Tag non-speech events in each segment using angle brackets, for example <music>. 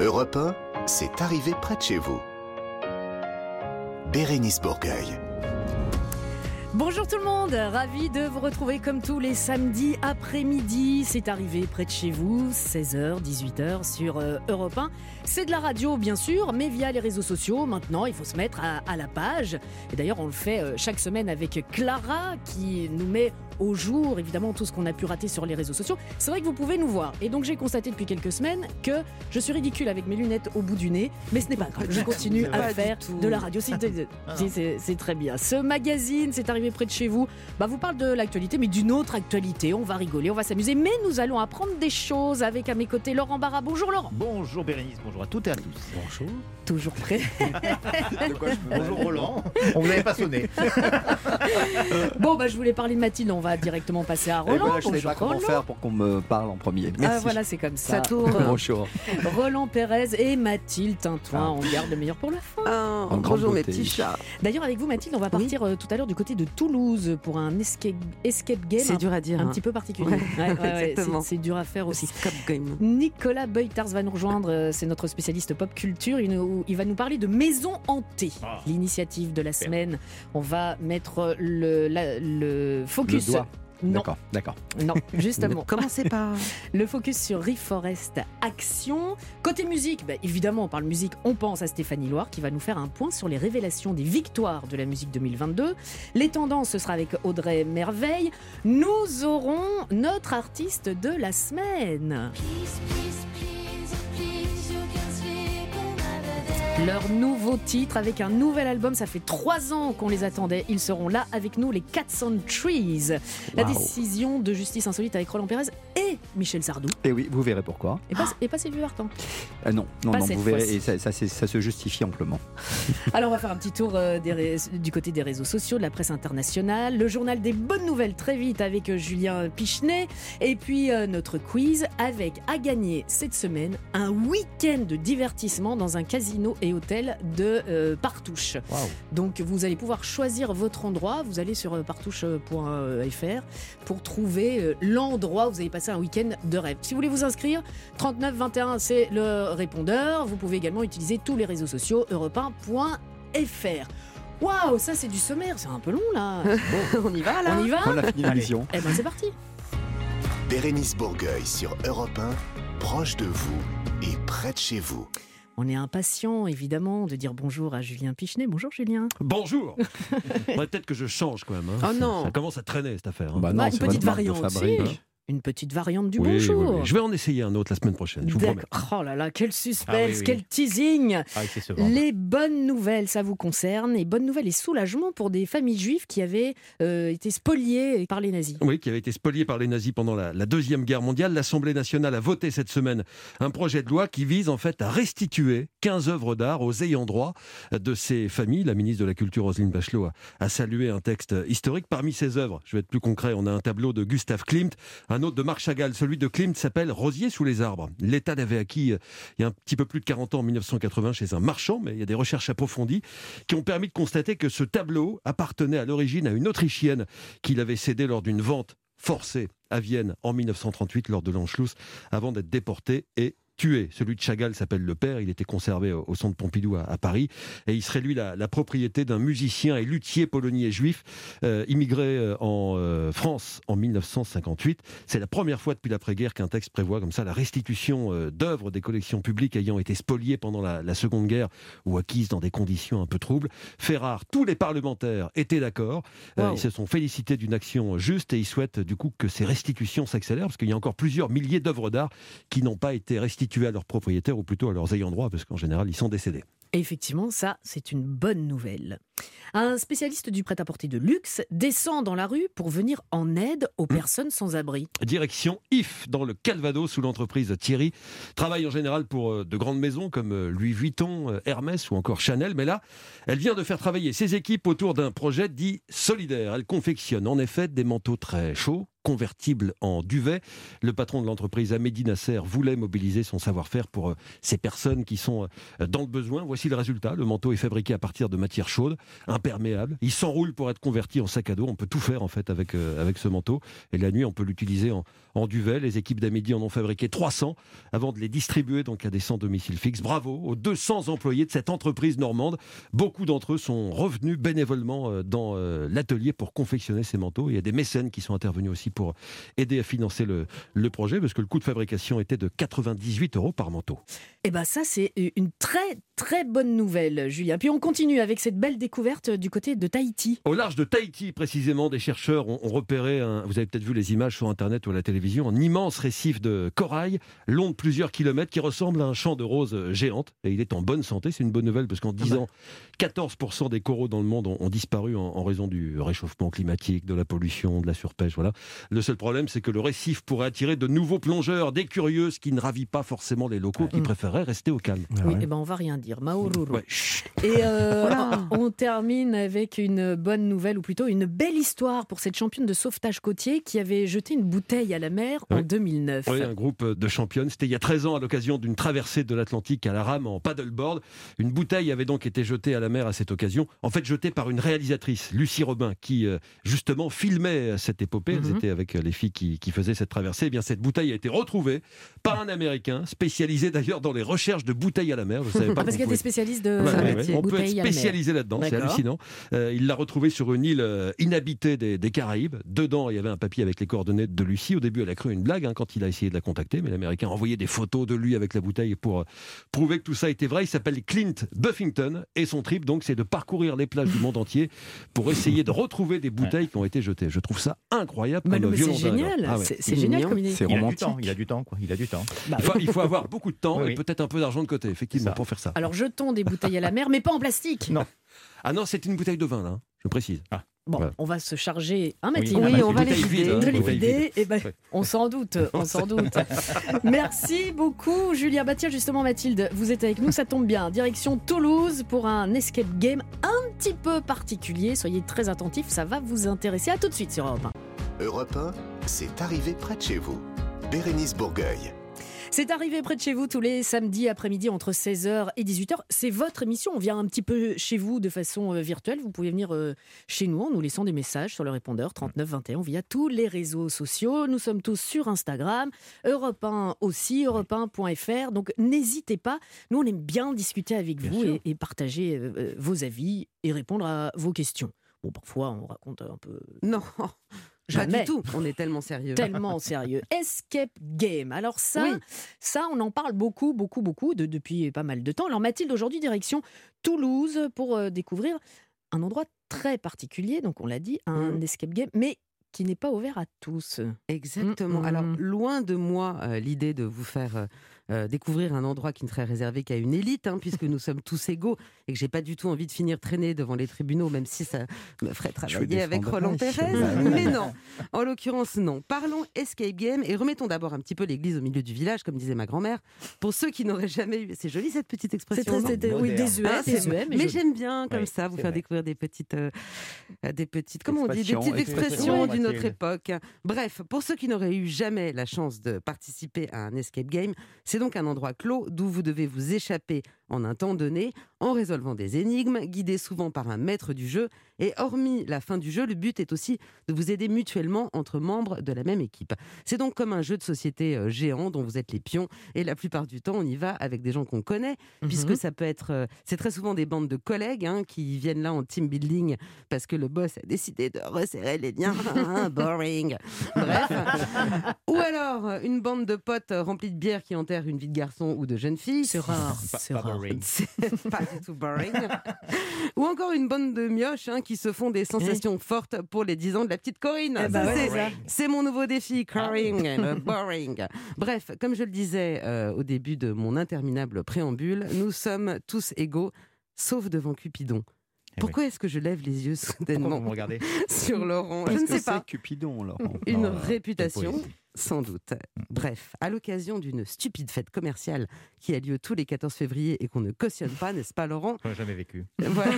Europe 1, c'est arrivé près de chez vous. Bérénice Bourgueil. Bonjour tout le monde, ravi de vous retrouver comme tous les samedis après-midi. C'est arrivé près de chez vous, 16h, 18h sur euh, Europe 1. C'est de la radio bien sûr, mais via les réseaux sociaux. Maintenant, il faut se mettre à, à la page. Et d'ailleurs, on le fait euh, chaque semaine avec Clara qui nous met au jour, évidemment, tout ce qu'on a pu rater sur les réseaux sociaux. C'est vrai que vous pouvez nous voir. Et donc, j'ai constaté depuis quelques semaines que je suis ridicule avec mes lunettes au bout du nez, mais ce n'est pas grave. Je <laughs> continue à faire de la radio. C'est c'est très bien. Ce magazine, c'est arrivé près de chez vous, bah, vous parle de l'actualité, mais d'une autre actualité. On va rigoler, on va s'amuser, mais nous allons apprendre des choses avec à mes côtés Laurent Barra. Bonjour Laurent. Bonjour Bérénice, bonjour à toutes et à tous. Bonjour. Toujours prêt. <laughs> Bonjour Roland. On vous avait pas sonné. <laughs> bon, bah, je voulais parler de Mathilde, on va directement passer à Et Roland. voilà, je Bonjour pas comment Roland. faire pour qu'on me parle en premier. Merci. Ah voilà, c'est comme ça. Ça tourne. <laughs> Bonjour. Roland Pérez et Mathilde Tintoin. Ah. On garde le meilleur pour la fin. Ah, En bonjour mes petits chats. D'ailleurs, avec vous, Mathilde, on va partir euh, tout à l'heure du côté de Toulouse pour un escape, escape game C'est dur à dire. un hein. petit peu particulier. Ouais, Ouais, ouais, ouais, exactement. c'est- dur à faire aussi. Escape game. Nicolas Beutars va nous rejoindre, euh, c'est notre spécialiste pop culture. Il, nous- il va nous parler de Maison Hantée, Ah. l'initiative de la semaine. On va mettre le, la- le Le focus. Non, D'accord, d'accord. non, <laughs> justement. Commencez par. <laughs> Le focus sur Reforest Action. Côté musique, bah, évidemment, on parle musique, on pense à Stéphanie Loire qui va nous faire un point sur les révélations des victoires de la musique 2022. Les tendances, ce sera avec Audrey Merveille. Nous aurons notre artiste de la semaine. Leur nouveau titre avec un nouvel album, ça fait trois ans qu'on les attendait. Ils seront là avec nous, les Cats on Trees. La décision de justice insolite avec Roland Pérez et Michel Sardou. Et oui, vous verrez pourquoi. Et pas, et pas Sylvie Vartan. Euh, non, non, Pas non, vous verrez. Et ça, ça, c'est- ça se justifie amplement. <laughs> Alors on va faire un petit tour euh, des du côté des réseaux sociaux, de la presse internationale, le journal des bonnes nouvelles très vite avec euh, Julien Pichenet, et puis euh, notre quiz avec à gagner cette semaine un week-end de divertissement dans un casino et hôtel de euh, Partouche. Donc vous allez pouvoir choisir votre endroit, vous allez sur euh, partouche.fr pour trouver euh, l'endroit où vous allez passer un week-end de rêve. Si vous voulez vous inscrire, 39 21 c'est le répondeur. Vous pouvez également utiliser tous les réseaux sociaux europe1.fr. Waouh, ça c'est du sommaire, c'est un peu long là. <laughs> On y va là On y va On a fini Allez. l'émission. Eh ben c'est parti. Bérénice Bourgueil sur Europe 1, proche de vous et près de chez vous. On est impatient évidemment de dire bonjour à Julien Pichenet. Bonjour Julien. Bonjour <laughs> Faudrait Peut-être que je change quand même. hein. Oh non. Ça commence à traîner cette affaire. hein. Bah Bah, non, une c'est petite variante fabrique. Une petite variante du Oui, bonjour. oui. Je vais en essayer un autre la semaine prochaine, je vous promets. Oh là là, quel suspense, Ah quel teasing. Ah. Les bonnes nouvelles, ça vous concerne. Et bonnes nouvelles et soulagement pour des familles juives qui avaient euh, été spoliées par les nazis. Oui, qui avait été spolié par les nazis pendant la, la Deuxième Guerre mondiale. L'Assemblée nationale a voté cette semaine un projet de loi qui vise en fait à restituer 15 œuvres d'art aux ayants droit de ces familles. La ministre de la Culture, Roselyne Bachelot, a, a salué un texte historique. Parmi ces œuvres, je vais être plus concret, on a un tableau de Gustave Klimt, un autre de Marc Chagall. Celui de Klimt s'appelle Rosier sous les arbres. L'État l'avait acquis euh, il y a un petit peu plus de 40 ans, en 1980, chez un marchand, mais il y a des recherches approfondies qui ont permis de constater que ce tableau appartenait à l'origine à une Autrichienne qu'il avait cédé lors d'une vente forcée à Vienne en 1938 lors de l'Anschluss avant d'être déporté et tué. Celui de Chagall s'appelle Le Père, il était conservé au, au centre Pompidou à, à Paris et il serait lui la, la propriété d'un musicien et luthier polonais juif euh, immigré euh, en euh, France en 1958. C'est la première fois depuis l'après-guerre qu'un texte prévoit comme ça la restitution euh, d'œuvres des collections publiques ayant été spoliées pendant la, la Seconde Guerre ou acquises dans des conditions un peu troubles. Fait rare, tous les parlementaires étaient d'accord. Wow. ils se sont félicités d'une action juste et ils souhaitent du coup que ces restitutions s'accélèrent parce qu'il y a encore plusieurs milliers d'œuvres d'art qui n'ont pas été restituées à leurs propriétaires ou plutôt à leurs ayants droit parce qu'en général ils sont décédés. Et effectivement, ça, c'est une bonne nouvelle. Un spécialiste du prêt-à-porter de luxe descend dans la rue pour venir en aide aux personnes sans abri. Direction IF dans le Calvados où l'entreprise Thierry travaille en général pour euh, de grandes maisons comme euh, Louis Vuitton, euh, Hermès ou encore Chanel. Mais là, elle vient de faire travailler ses équipes autour d'un projet dit solidaire. Elle confectionne en effet des manteaux très chauds convertible en duvet. Le patron de l'entreprise, Amédi Nasser, voulait mobiliser son savoir-faire pour ces personnes qui sont dans le besoin. Voici le résultat. Le manteau est fabriqué à partir de matières chaudes. imperméable. Il s'enroule pour être converti en sac à dos. On peut tout faire en fait avec, euh, avec ce manteau. Et la nuit, on peut l'utiliser en, en duvet. Les équipes d'Amédi en ont fabriqué 300 avant de les distribuer donc à des sans domicile fixe. Bravo aux 200 employés de cette entreprise normande. Beaucoup d'entre eux sont revenus bénévolement euh, dans euh, l'atelier pour confectionner ces manteaux. Il y a des mécènes qui sont intervenus aussi pour aider à financer le, le projet parce que le coût de fabrication était de 98 euros par manteau. Et ben ça, c'est une très très bonne nouvelle, Julien. Puis on continue avec cette belle découverte du côté de Tahiti. Au large de Tahiti, précisément, des chercheurs ont, ont repéré, un- vous avez peut-être vu les images sur Internet ou à la télévision, un immense récif de corail, long de plusieurs kilomètres, qui ressemble à un champ de roses géante. Et il est en bonne santé, c'est une bonne nouvelle, parce qu'en 10 ans, 14% des coraux dans le monde ont, ont disparu en, en raison du réchauffement climatique, de la pollution, de la surpêche. Voilà. Le seul problème, c'est que le récif pourrait attirer de nouveaux plongeurs, des curieux, ce qui ne ravit pas forcément les locaux qui Mm. préféraient rester au calme. oui, et ben on va rien dire. Ouais, chut. Et euh, <laughs> Voilà. on termine avec une bonne nouvelle, ou plutôt une belle histoire pour cette championne de sauvetage côtier qui avait jeté une bouteille à la mer en Oui. 2009. Oui, un groupe de championnes. C'était il y a 13 ans à l'occasion d'une traversée de l'Atlantique à la rame en paddleboard. Une bouteille avait donc été jetée à la mer à cette occasion. En fait, jetée par une réalisatrice, Lucie Robin, qui euh, justement filmait cette épopée. Elles Mhm. étaient avec les filles qui, qui faisaient cette traversée. Eh bien, cette bouteille a été retrouvée par un Américain, spécialisé d'ailleurs dans les recherches de bouteilles à la mer. Je savais pas Ah, parce qu'il y a des spécialistes de Ouais, ouais, ouais. On peut être bouteilles à la mer. spécialisé là-dedans, c'est hallucinant. Euh, il l'a retrouvé sur une île euh, inhabitée des, des Caraïbes. Dedans, il y avait un papier avec les coordonnées de Lucie. Au début, elle a cru une blague hein, quand il a essayé de la contacter, mais l'Américain a envoyé des photos de lui avec la bouteille pour euh, prouver que tout ça était vrai. Il s'appelle Clint Buffington et son trip, donc, c'est de parcourir les plages du monde entier pour essayer de retrouver des bouteilles qui ont été jetées. Je trouve ça incroyable Bah comme non, mais c'est génial, Ah ouais. c'est génial comme idée. C'est Il a du romantique. temps, il a du temps, quoi. Il a du temps. Bah Il faut, il faut avoir beaucoup de temps Oui, et peut-être un peu d'argent de côté, effectivement, pour faire ça. Alors jetons des bouteilles à la mer, mais pas en plastique. Non. Ah non, c'est une bouteille de vin, là, hein, je précise. Bon, Voilà. on va se charger, hein, Oui, ah bah, Oui, on va les vider. hein. de les Bouteille vider, et ben, Ouais. on s'en doute, on s'en <laughs> doute. Merci beaucoup, Julien. Tiens, justement, Mathilde, vous êtes avec nous, ça tombe bien. Direction Toulouse pour un escape game un petit peu particulier. Soyez très attentifs, ça va vous intéresser. À tout de suite sur Europe 1. Europe 1, c'est arrivé près de chez vous. Bérénice Bourgueil. C'est arrivé près de chez vous tous les samedis après-midi entre 16h et 18h. C'est votre émission. On vient un petit peu chez vous de façon euh, virtuelle. Vous pouvez venir euh, chez nous en nous laissant des messages sur le répondeur 3921 via tous les réseaux sociaux. Nous sommes tous sur Instagram, Europe 1 aussi, europe1.fr. Donc n'hésitez pas. Nous, on aime bien discuter avec Bien vous et, et partager euh, vos avis et répondre à vos questions. Bon, parfois, on raconte un peu Non, <laughs> pas Jamais. du tout. On est tellement sérieux. tellement <laughs> sérieux. Escape Game. Alors ça, Oui. ça, on en parle beaucoup, beaucoup, beaucoup de- depuis pas mal de temps. Alors Mathilde, aujourd'hui, direction Toulouse pour euh, découvrir un endroit très particulier. Donc on l'a dit, un Mm. escape game, mais qui n'est pas ouvert à tous. Exactement. Mm, mm, Alors, loin de moi euh, l'idée de vous faire euh, euh, découvrir un endroit qui ne serait réservé qu'à une élite, hein, puisque nous sommes tous égaux et que j'ai pas du tout envie de finir traîné devant les tribunaux, même si ça me ferait travailler avec. Roland Pérez. Mais non, en l'occurrence, non. Parlons escape game et remettons d'abord un petit peu l'église au milieu du village, comme disait ma grand-mère. Pour ceux qui n'auraient jamais eu. C'est joli cette petite C'est expression. très, non c'était- oui, désuet, Ah, c'est- désuet, mais, j'aime bien comme Oui, ça vous c'est faire vrai. découvrir des petites, euh, des petites, comment on dit, des Expressions, petites expressions. d'une autre époque. Bref, pour ceux qui n'auraient eu jamais la chance de participer à un escape game, c'est donc un endroit clos d'où vous devez vous échapper en un temps donné, en résolvant des énigmes, guidés souvent par un maître du jeu. Et hormis la fin du jeu, le but est aussi de vous aider mutuellement entre membres de la même équipe. C'est donc comme un jeu de société euh, géant dont vous êtes les pions. Et la plupart du temps, on y va avec des gens qu'on connaît, puisque Mhm. ça peut être. euh, c'est très souvent des bandes de collègues hein, qui viennent là en team building parce que le boss a décidé de resserrer les liens. <laughs> Boring. Bref. ou alors euh, une bande de potes remplis de bière qui enterrent une vie de garçon ou de jeune fille. C'est rare, c'est rare. Boring. C'est <laughs> pas du tout boring. <laughs> Ou encore une bande de mioches hein, qui se font des sensations fortes pour les 10 ans de la petite Corinne. Eh ben ouais, c'est- mon nouveau défi, Ah Corinne, <laughs> boring. Bref, comme je le disais euh, au début de mon interminable préambule, nous sommes tous égaux, sauf devant Cupidon. Eh Pourquoi est-ce que je lève les yeux soudainement vous me regardez? sur Laurent? Je ne que sais c'est pas. Cupidon, Laurent. Une Oh, réputation. Sans doute. Bref, à l'occasion d'une stupide fête commerciale qui a lieu tous les 14 février et qu'on ne cautionne pas, n'est-ce pas Laurent ai jamais vécu. Voilà.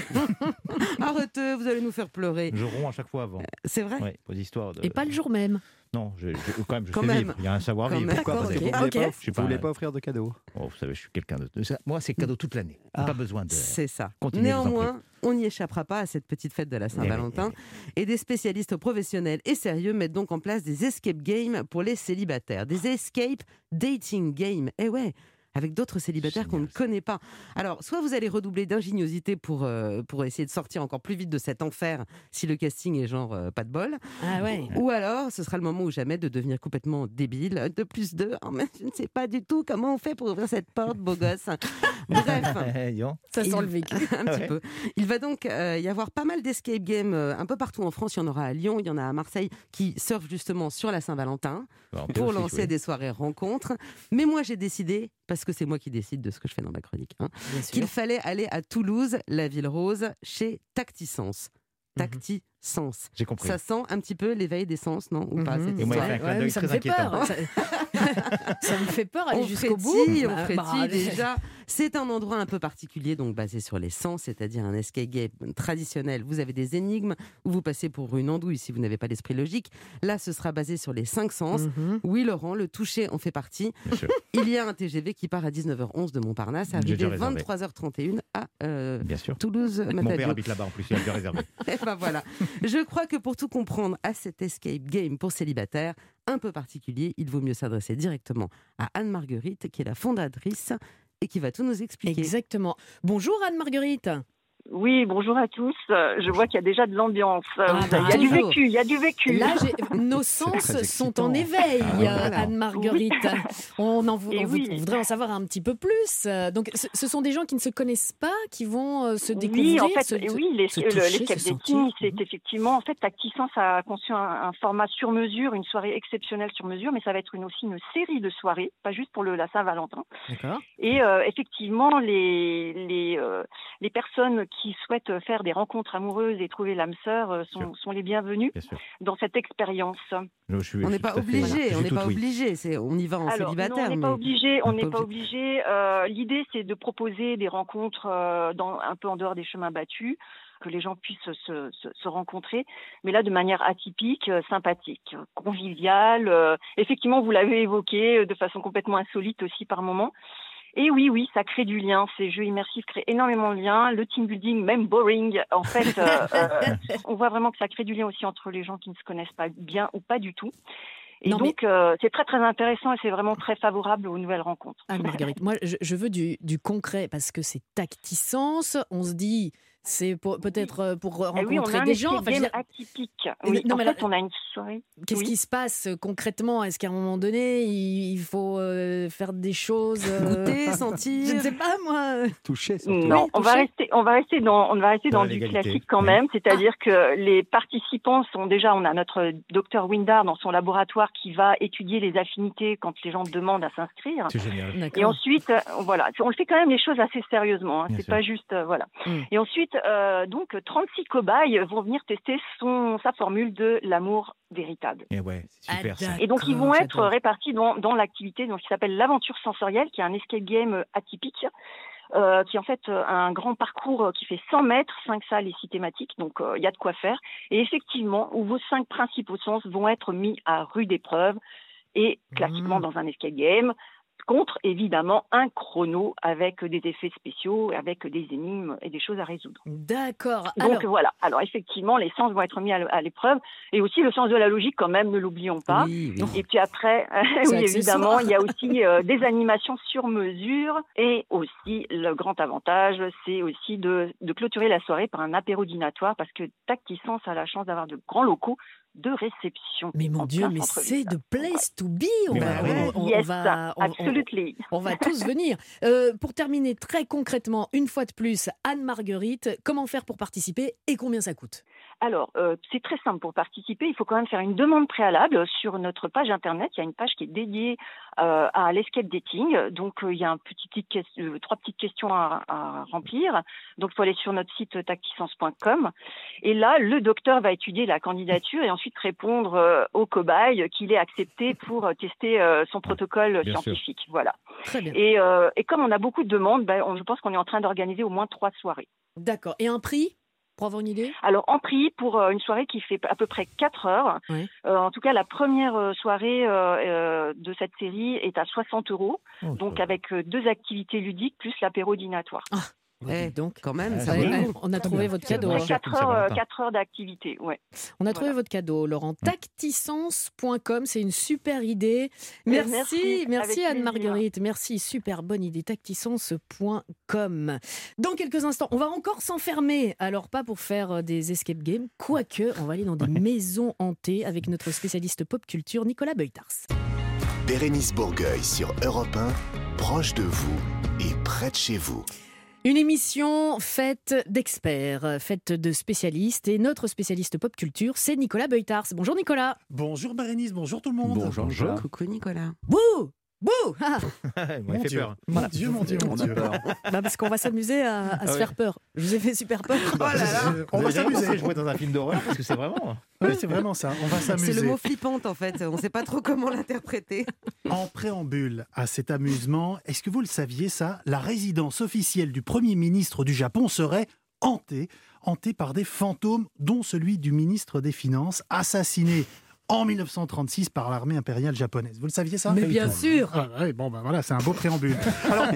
<laughs> Arrêtez, vous allez nous faire pleurer. Je romps à chaque fois avant. C'est vrai Ouais, pour des histoires de. Et pas le jour même. Non, je, je- quand même, je Quand sais même. vivre. Il y a un Quand savoir-vivre. même. Pourquoi Parce que Ok, vous ne voulez, ok. pas, voulez offrir de cadeaux? Oh, vous savez, je suis quelqu'un de. Moi, c'est cadeau toute l'année. Ah. Pas besoin de. C'est ça. Continuez, Néanmoins, on n'y échappera pas à cette petite fête de la Saint-Valentin. Et des spécialistes professionnels et sérieux mettent donc en place des escape games pour les célibataires. Des escape dating games. Eh ouais avec d'autres célibataires qu'on ne connaît pas. Alors, soit vous allez redoubler d'ingéniosité pour, euh, pour essayer de sortir encore plus vite de cet enfer si le casting est genre euh, pas de bol, Ah ouais. ou alors ce sera le moment ou jamais de devenir complètement débile. De plus de, oh, mais je ne sais pas du tout comment on fait pour ouvrir cette porte, beau gosse. <laughs> Bref. Ça Il- sent le vécu. <laughs> un petit Ouais. peu. Il va donc euh, y avoir pas mal d'escape games euh, un peu partout en France. Il y en aura à Lyon, il y en a à Marseille qui surfent justement sur la Saint-Valentin Bah, pour lancer oui. des soirées rencontres. Mais moi, j'ai décidé, parce que c'est moi qui décide de ce que je fais dans ma chronique, hein, qu'il fallait aller à Toulouse, la ville rose, chez Tactisense. Tactisense. J'ai compris. Ça sent un petit peu l'éveil des sens, non? Ou pas Mhm. Et moi, il fait un clin d'œil très inquiétant. peur. Ça, <laughs> ça me fait peur <laughs> aller jusqu'au bout. frétille, on Bah, frétille bah, déjà. C'est un endroit un peu particulier, donc basé sur les sens, c'est-à-dire un escape game traditionnel. Vous avez des énigmes où vous passez pour une andouille si vous n'avez pas l'esprit logique. Là, ce sera basé sur les cinq sens. Mhm. Oui, Laurent, le toucher en fait partie. Bien sûr. <laughs> Il y a un TGV qui part à 19h11 de Montparnasse, arrivé déjà réservé. 23h31 à euh, Bien sûr. Toulouse. Mon père habite là-bas en plus, il a réservé. <laughs> Eh ben voilà. Je crois que pour tout comprendre à cet escape game pour célibataires un peu particulier, il vaut mieux s'adresser directement à Anne-Marguerite, qui est la fondatrice et qui va tout nous expliquer. Exactement. Bonjour Anne-Marguerite. Oui, bonjour à tous. Euh, Je vois qu'il y a déjà de l'ambiance. Euh, Ah, il y a du vécu, il y a du vécu. Là, <laughs> nos sens sont en éveil, Ah, euh, voilà. Anne-Marguerite. <laughs> On, en on oui. voudrait en savoir un petit peu plus. Donc, ce, sont des gens qui ne se connaissent pas, qui vont se Oui, découvrir. en fait, se- oui, les- se toucher, se c'est effectivement, en fait, Tacticence a conçu un, un format sur mesure, une soirée exceptionnelle sur mesure, mais ça va être une, aussi une série de soirées, pas juste pour le, la Saint-Valentin. D'accord. Et euh, effectivement, les, les, euh, les personnes qui souhaitent faire des rencontres amoureuses et trouver l'âme sœur euh, sont, les bienvenues Bien sûr. dans cette expérience. Je suis- On n'est pas obligé, on n'est pas oui. obligé. On y va en Alors, non, célibataire. on n'est pas obligé. On n'est pas obligé. Euh, L'idée, c'est de proposer des rencontres euh, dans, un peu en dehors des chemins battus, que les gens puissent se, se- se rencontrer, mais là de manière atypique, euh, sympathique, conviviale. euh, effectivement, vous l'avez évoqué, de façon complètement insolite aussi par moment. Et oui, oui, ça crée du lien. Ces jeux immersifs créent énormément de liens. Le team building, même boring, en fait, euh, euh, on voit vraiment que ça crée du lien aussi entre les gens qui ne se connaissent pas bien ou pas du tout. Et Non, mais- donc, euh, c'est très très intéressant et c'est vraiment très favorable aux nouvelles rencontres. Anne-Marguerite, moi, je, je veux du, du concret parce que c'est tacticence. On se dit, c'est peut-être euh, pour Eh rencontrer oui, on a un des gens. Enfin, dire, atypique. Mais Oui, non, en mais fait, là- on a une soirée. Qu'est-ce Oui. qui se passe euh, concrètement? Est-ce qu'à un moment donné, il, faut euh, faire des choses euh, Goûter, <laughs> Je ne sentir. sais pas, moi. Surtout. Non, Oui, on va rester, on va rester dans, on va rester Dans du classique quand oui. même, c'est-à-dire que les participants sont déjà, on a notre docteur Windar dans son laboratoire qui va étudier les affinités quand les gens demandent à s'inscrire. C'est génial. Et ensuite, voilà, on fait quand même les choses assez sérieusement. Hein, c'est pas juste, euh, voilà. Mm. Et ensuite, euh, donc, 36 cobayes vont venir tester son, sa formule de l'amour véritable. Et ouais, c'est super Ah, ça. Et donc, ils vont être répartis dans, dans l'activité donc, qui s'appelle l'aventure sensorielle, qui est un escape game atypique, euh, qui est en fait euh, un grand parcours euh, qui fait 100 mètres, 5 salles et 6 thématiques, donc euh, il y a de quoi faire. Et effectivement, où vos cinq principaux sens vont être mis à rude épreuve, et classiquement Mmh. dans un escape game, contre évidemment un chrono avec des effets spéciaux, avec des énigmes et des choses à résoudre. D'accord. Donc Alors, voilà, alors effectivement, les sens vont être mis à l'épreuve, et aussi le sens de la logique quand même, ne l'oublions pas. Oui, oui. Et puis après, <laughs> oui, évidemment, il y a aussi euh, des animations sur mesure et aussi le grand avantage, c'est aussi de, de clôturer la soirée par un apéro dînatoire parce que Tacticence a la chance d'avoir de grands locaux de réception. mais mon Dieu, mais c'est de place to be. On Mais va, oui. on, on- on yes, va, on- on- absolutely. on va <laughs> tous venir. Euh, pour terminer très concrètement, une fois de plus, Anne-Marguerite, comment faire pour participer et combien ça coûte? Alors, euh, c'est très simple pour participer. Il faut quand même faire une demande préalable sur notre page internet. Il y a une page qui est dédiée euh, à l'escape dating. Donc, euh, il y a un petit, euh, trois petites questions à, à remplir. Donc, il faut aller sur notre site tacticence.com. Et là, le docteur va étudier la candidature et ensuite répondre euh, au cobaye qu'il est accepté pour tester euh, son protocole Bien sûr. scientifique. Voilà. Très bien. Et, euh, et comme on a beaucoup de demandes, ben, on- je pense qu'on est en train d'organiser au moins trois soirées. D'accord. Et un prix? Pour avoir une idée Alors en prix pour euh, une soirée qui fait à peu près 4 heures. Euh, en tout cas, la première euh, soirée euh, de cette série est à 60 euros, Oh, donc avec deux activités ludiques plus l'apéro dînatoire. Eh, donc, Quand même, Ouais, ça Ouais, ouais, coup. on a trouvé votre cadeau. moins hein. cher. 4 comme heures, euh, Saint-Valentin. 4 heures d'activité, ouais. On a trouvé Voilà. votre cadeau, Laurent. Tacticence.com, c'est une super idée. Merci, merci, merci, Anne-Marguerite. Merci, super bonne idée. Tacticence.com. Dans quelques instants, on va encore s'enfermer. Alors, pas pour faire euh, des escape games, quoique, on va aller dans des maisons hantées avec notre spécialiste pop culture, Nicolas Beutars. Bérénice Bourgueil sur Europe 1, proche de vous et près de chez vous. Une émission faite d'experts, faite de spécialistes. Et notre spécialiste pop culture, c'est Nicolas Beutars. Bonjour Nicolas. Bonjour Bérénice, bonjour tout le monde. Bonjour, Nicolas. Coucou Nicolas. Bouh Bouh Ah <laughs> Mon fait Dieu. peur. Mon Dieu, mon Dieu, mon Dieu. Bah, parce qu'on va s'amuser à, à se faire peur. Je vous ai fait super peur. Oh là là. On va s'amuser. jouer dans un film d'horreur parce que c'est vraiment. Oui, c'est vraiment ça. On va C'est s'amuser. le mot flippante en fait. On ne sait pas trop comment l'interpréter. En préambule à cet amusement, est-ce que vous le saviez ça? La résidence officielle du Premier ministre du Japon serait hantée, hantée par des fantômes, dont celui du ministre des Finances, assassiné en 1936 par l'armée impériale japonaise. Vous le saviez ça? Mais bien sûr. Ah, ouais, Bon, ben voilà, c'est un beau préambule. <laughs> Alors,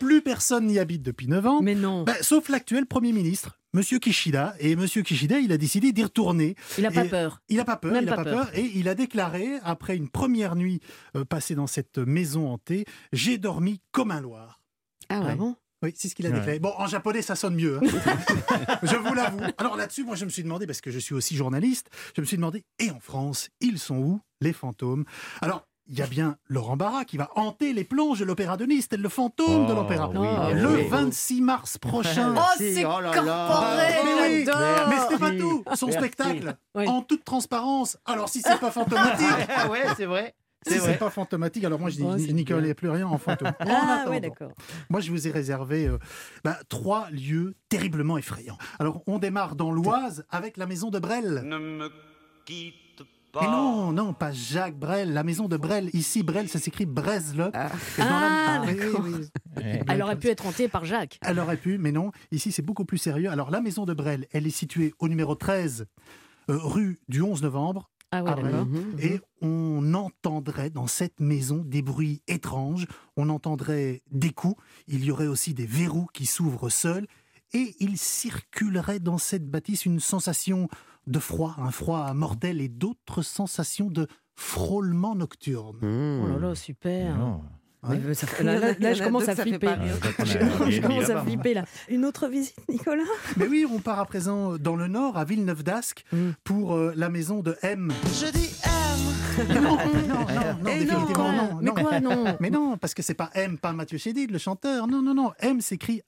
plus personne n'y habite depuis 9 ans. Mais non, Ben, sauf l'actuel Premier ministre, Monsieur Kishida. Et Monsieur Kishida, il a décidé d'y retourner. il n'a pas peur. Il n'a pas peur, Même il n'a pas pas, peur. peur. Et il a déclaré, après une première nuit euh, passée dans cette maison hantée, j'ai dormi comme un loir. Ah Ah ouais. bon Oui, c'est ce qu'il a Ouais. déclaré. Bon, en japonais, ça sonne mieux. hein. <laughs> je vous l'avoue. Alors là-dessus, moi, je me suis demandé, parce que je suis aussi journaliste, je me suis demandé, et en France, ils sont où, les fantômes? Alors, il y a bien Laurent Barra qui va hanter les planches de l'Opéra de Nice, tel le fantôme de Oh, l'Opéra. oui, Oh, le oui. 26 mars prochain. Oh, c'est Oh là Mais. Mais ce n'est pas tout. Son Merci. spectacle, Oui. en toute transparence. Alors, si c'est pas fantomatique, <laughs> ouais, c'est vrai. C'est pas fantomatique, alors moi je dis, Oh, je n'y connais plus rien en fantôme. <laughs> En Ah attendant, ouais, d'accord. moi je vous ai réservé euh, bah, trois lieux terriblement effrayants. Alors on démarre dans l'Oise avec la maison de Brel. Ne me quitte Mais pas. non, non, pas Jacques Brel, la maison de Brel. Ici, Brel, ça s'écrit Bresle. Ah. Ah, oui, d'accord. oui. <laughs> Elle aurait pu être hantée par Jacques. Elle aurait pu, mais non. Ici, c'est beaucoup plus sérieux. Alors, la maison de Brel, elle est située au numéro 13, euh, rue du 11 novembre. Ah ouais, Ah ouais. d'accord. Mhm. Et on entendrait dans cette maison des bruits étranges. On entendrait des coups. Il y aurait aussi des verrous qui s'ouvrent seuls. Et il circulerait dans cette bâtisse une sensation de froid, un froid mortel et d'autres sensations de frôlement nocturne. Mmh. Oh là là, super. Non. Ouais. Mais ça fait- là, là, là, je commence à flipper. Je, commence à là. Une autre visite, Nicolas? Mais oui, on part à présent dans le nord, à Villeneuve d'Ascq, Mm. pour euh, la maison de M. Je dis M. Non, non, non, non, <laughs> définitivement Quoi? non. Mais non. quoi, non? Mais non, parce que c'est pas M, pas Mathieu Chédid, le chanteur. Non, non, non. M s'écrit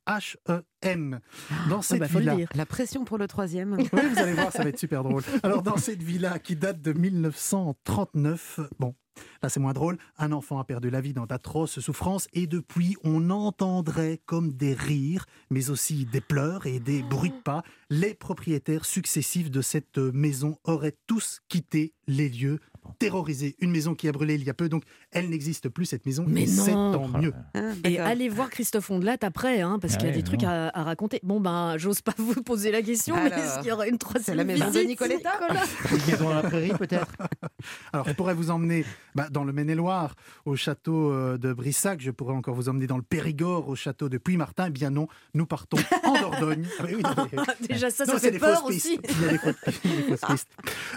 H-E-M. Dans cette bah, villa. La pression pour le troisième. <laughs> Oui, vous allez voir, ça va être super drôle. Alors, dans cette villa qui date de 1939, bon, là c'est moins drôle, un enfant a perdu la vie dans d'atroces souffrances et depuis, on entendrait comme des rires, mais aussi des pleurs et des bruits de pas. Les propriétaires successifs de cette maison auraient tous quitté les lieux, terrorisés. Une maison qui a brûlé il y a peu, donc elle n'existe plus, cette maison, Mais c'est tant mieux. Ah, Et allez voir Christophe Ondelat après, hein, parce Ah qu'il y a des trucs à, à raconter. Bon, ben, j'ose pas vous poser la question, mais Alors, est-ce qu'il y aura une troisième c'est la maison de Nicoletta? Nicolas Une maison dans la prairie, peut-être <laughs> Alors, je pourrais vous emmener bah, dans le Maine-et-Loire, au château euh, de Brissac. Je pourrais encore vous emmener dans le Périgord, au château de Puy-Martin. Eh bien non, nous partons en <laughs> Dordogne. Ah, oui, oui, non, mais- <laughs> Déjà, ça, Non, ça c'est fait des peur fausses aussi. Il y a des fausses pistes.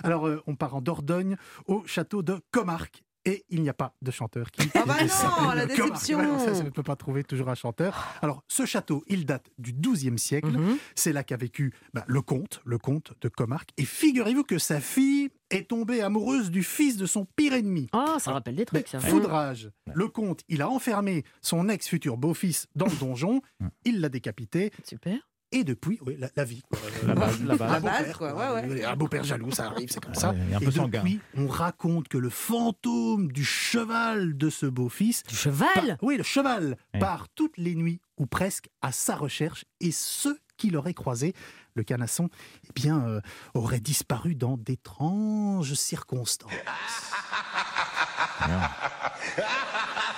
Alors, euh, on part en Dordogne, au château de Comarque. Et il n'y a pas de chanteur qui. Ah bah non, la Comarque. déception. Ouais, ça, ça ne peut pas trouver toujours un chanteur. Alors, ce château, il date du XIIe siècle. Mhm. C'est là qu'a vécu bah, le comte, le comte de Comarque. Et figurez-vous que sa fille est tombée amoureuse du fils de son pire ennemi. Oh, ça rappelle des trucs, ça. foudrage. Le comte, il a enfermé son ex-futur beau-fils dans le donjon, il l'a décapité, Super. Et depuis, oui, la, la vie. quoi. La base, la base. Un La base, beau-père, quoi, quoi. ouais, ouais. Un beau-père jaloux, ça arrive, c'est comme ça. Un et peu sanguin. depuis, on raconte que le fantôme du cheval de ce beau-fils, Du cheval oui, le cheval, Ouais. part toutes les nuits ou presque à sa recherche, et ceux qui l'auraient croisé, le canasson, eh bien, euh, auraient disparu dans d'étranges circonstances. <laughs>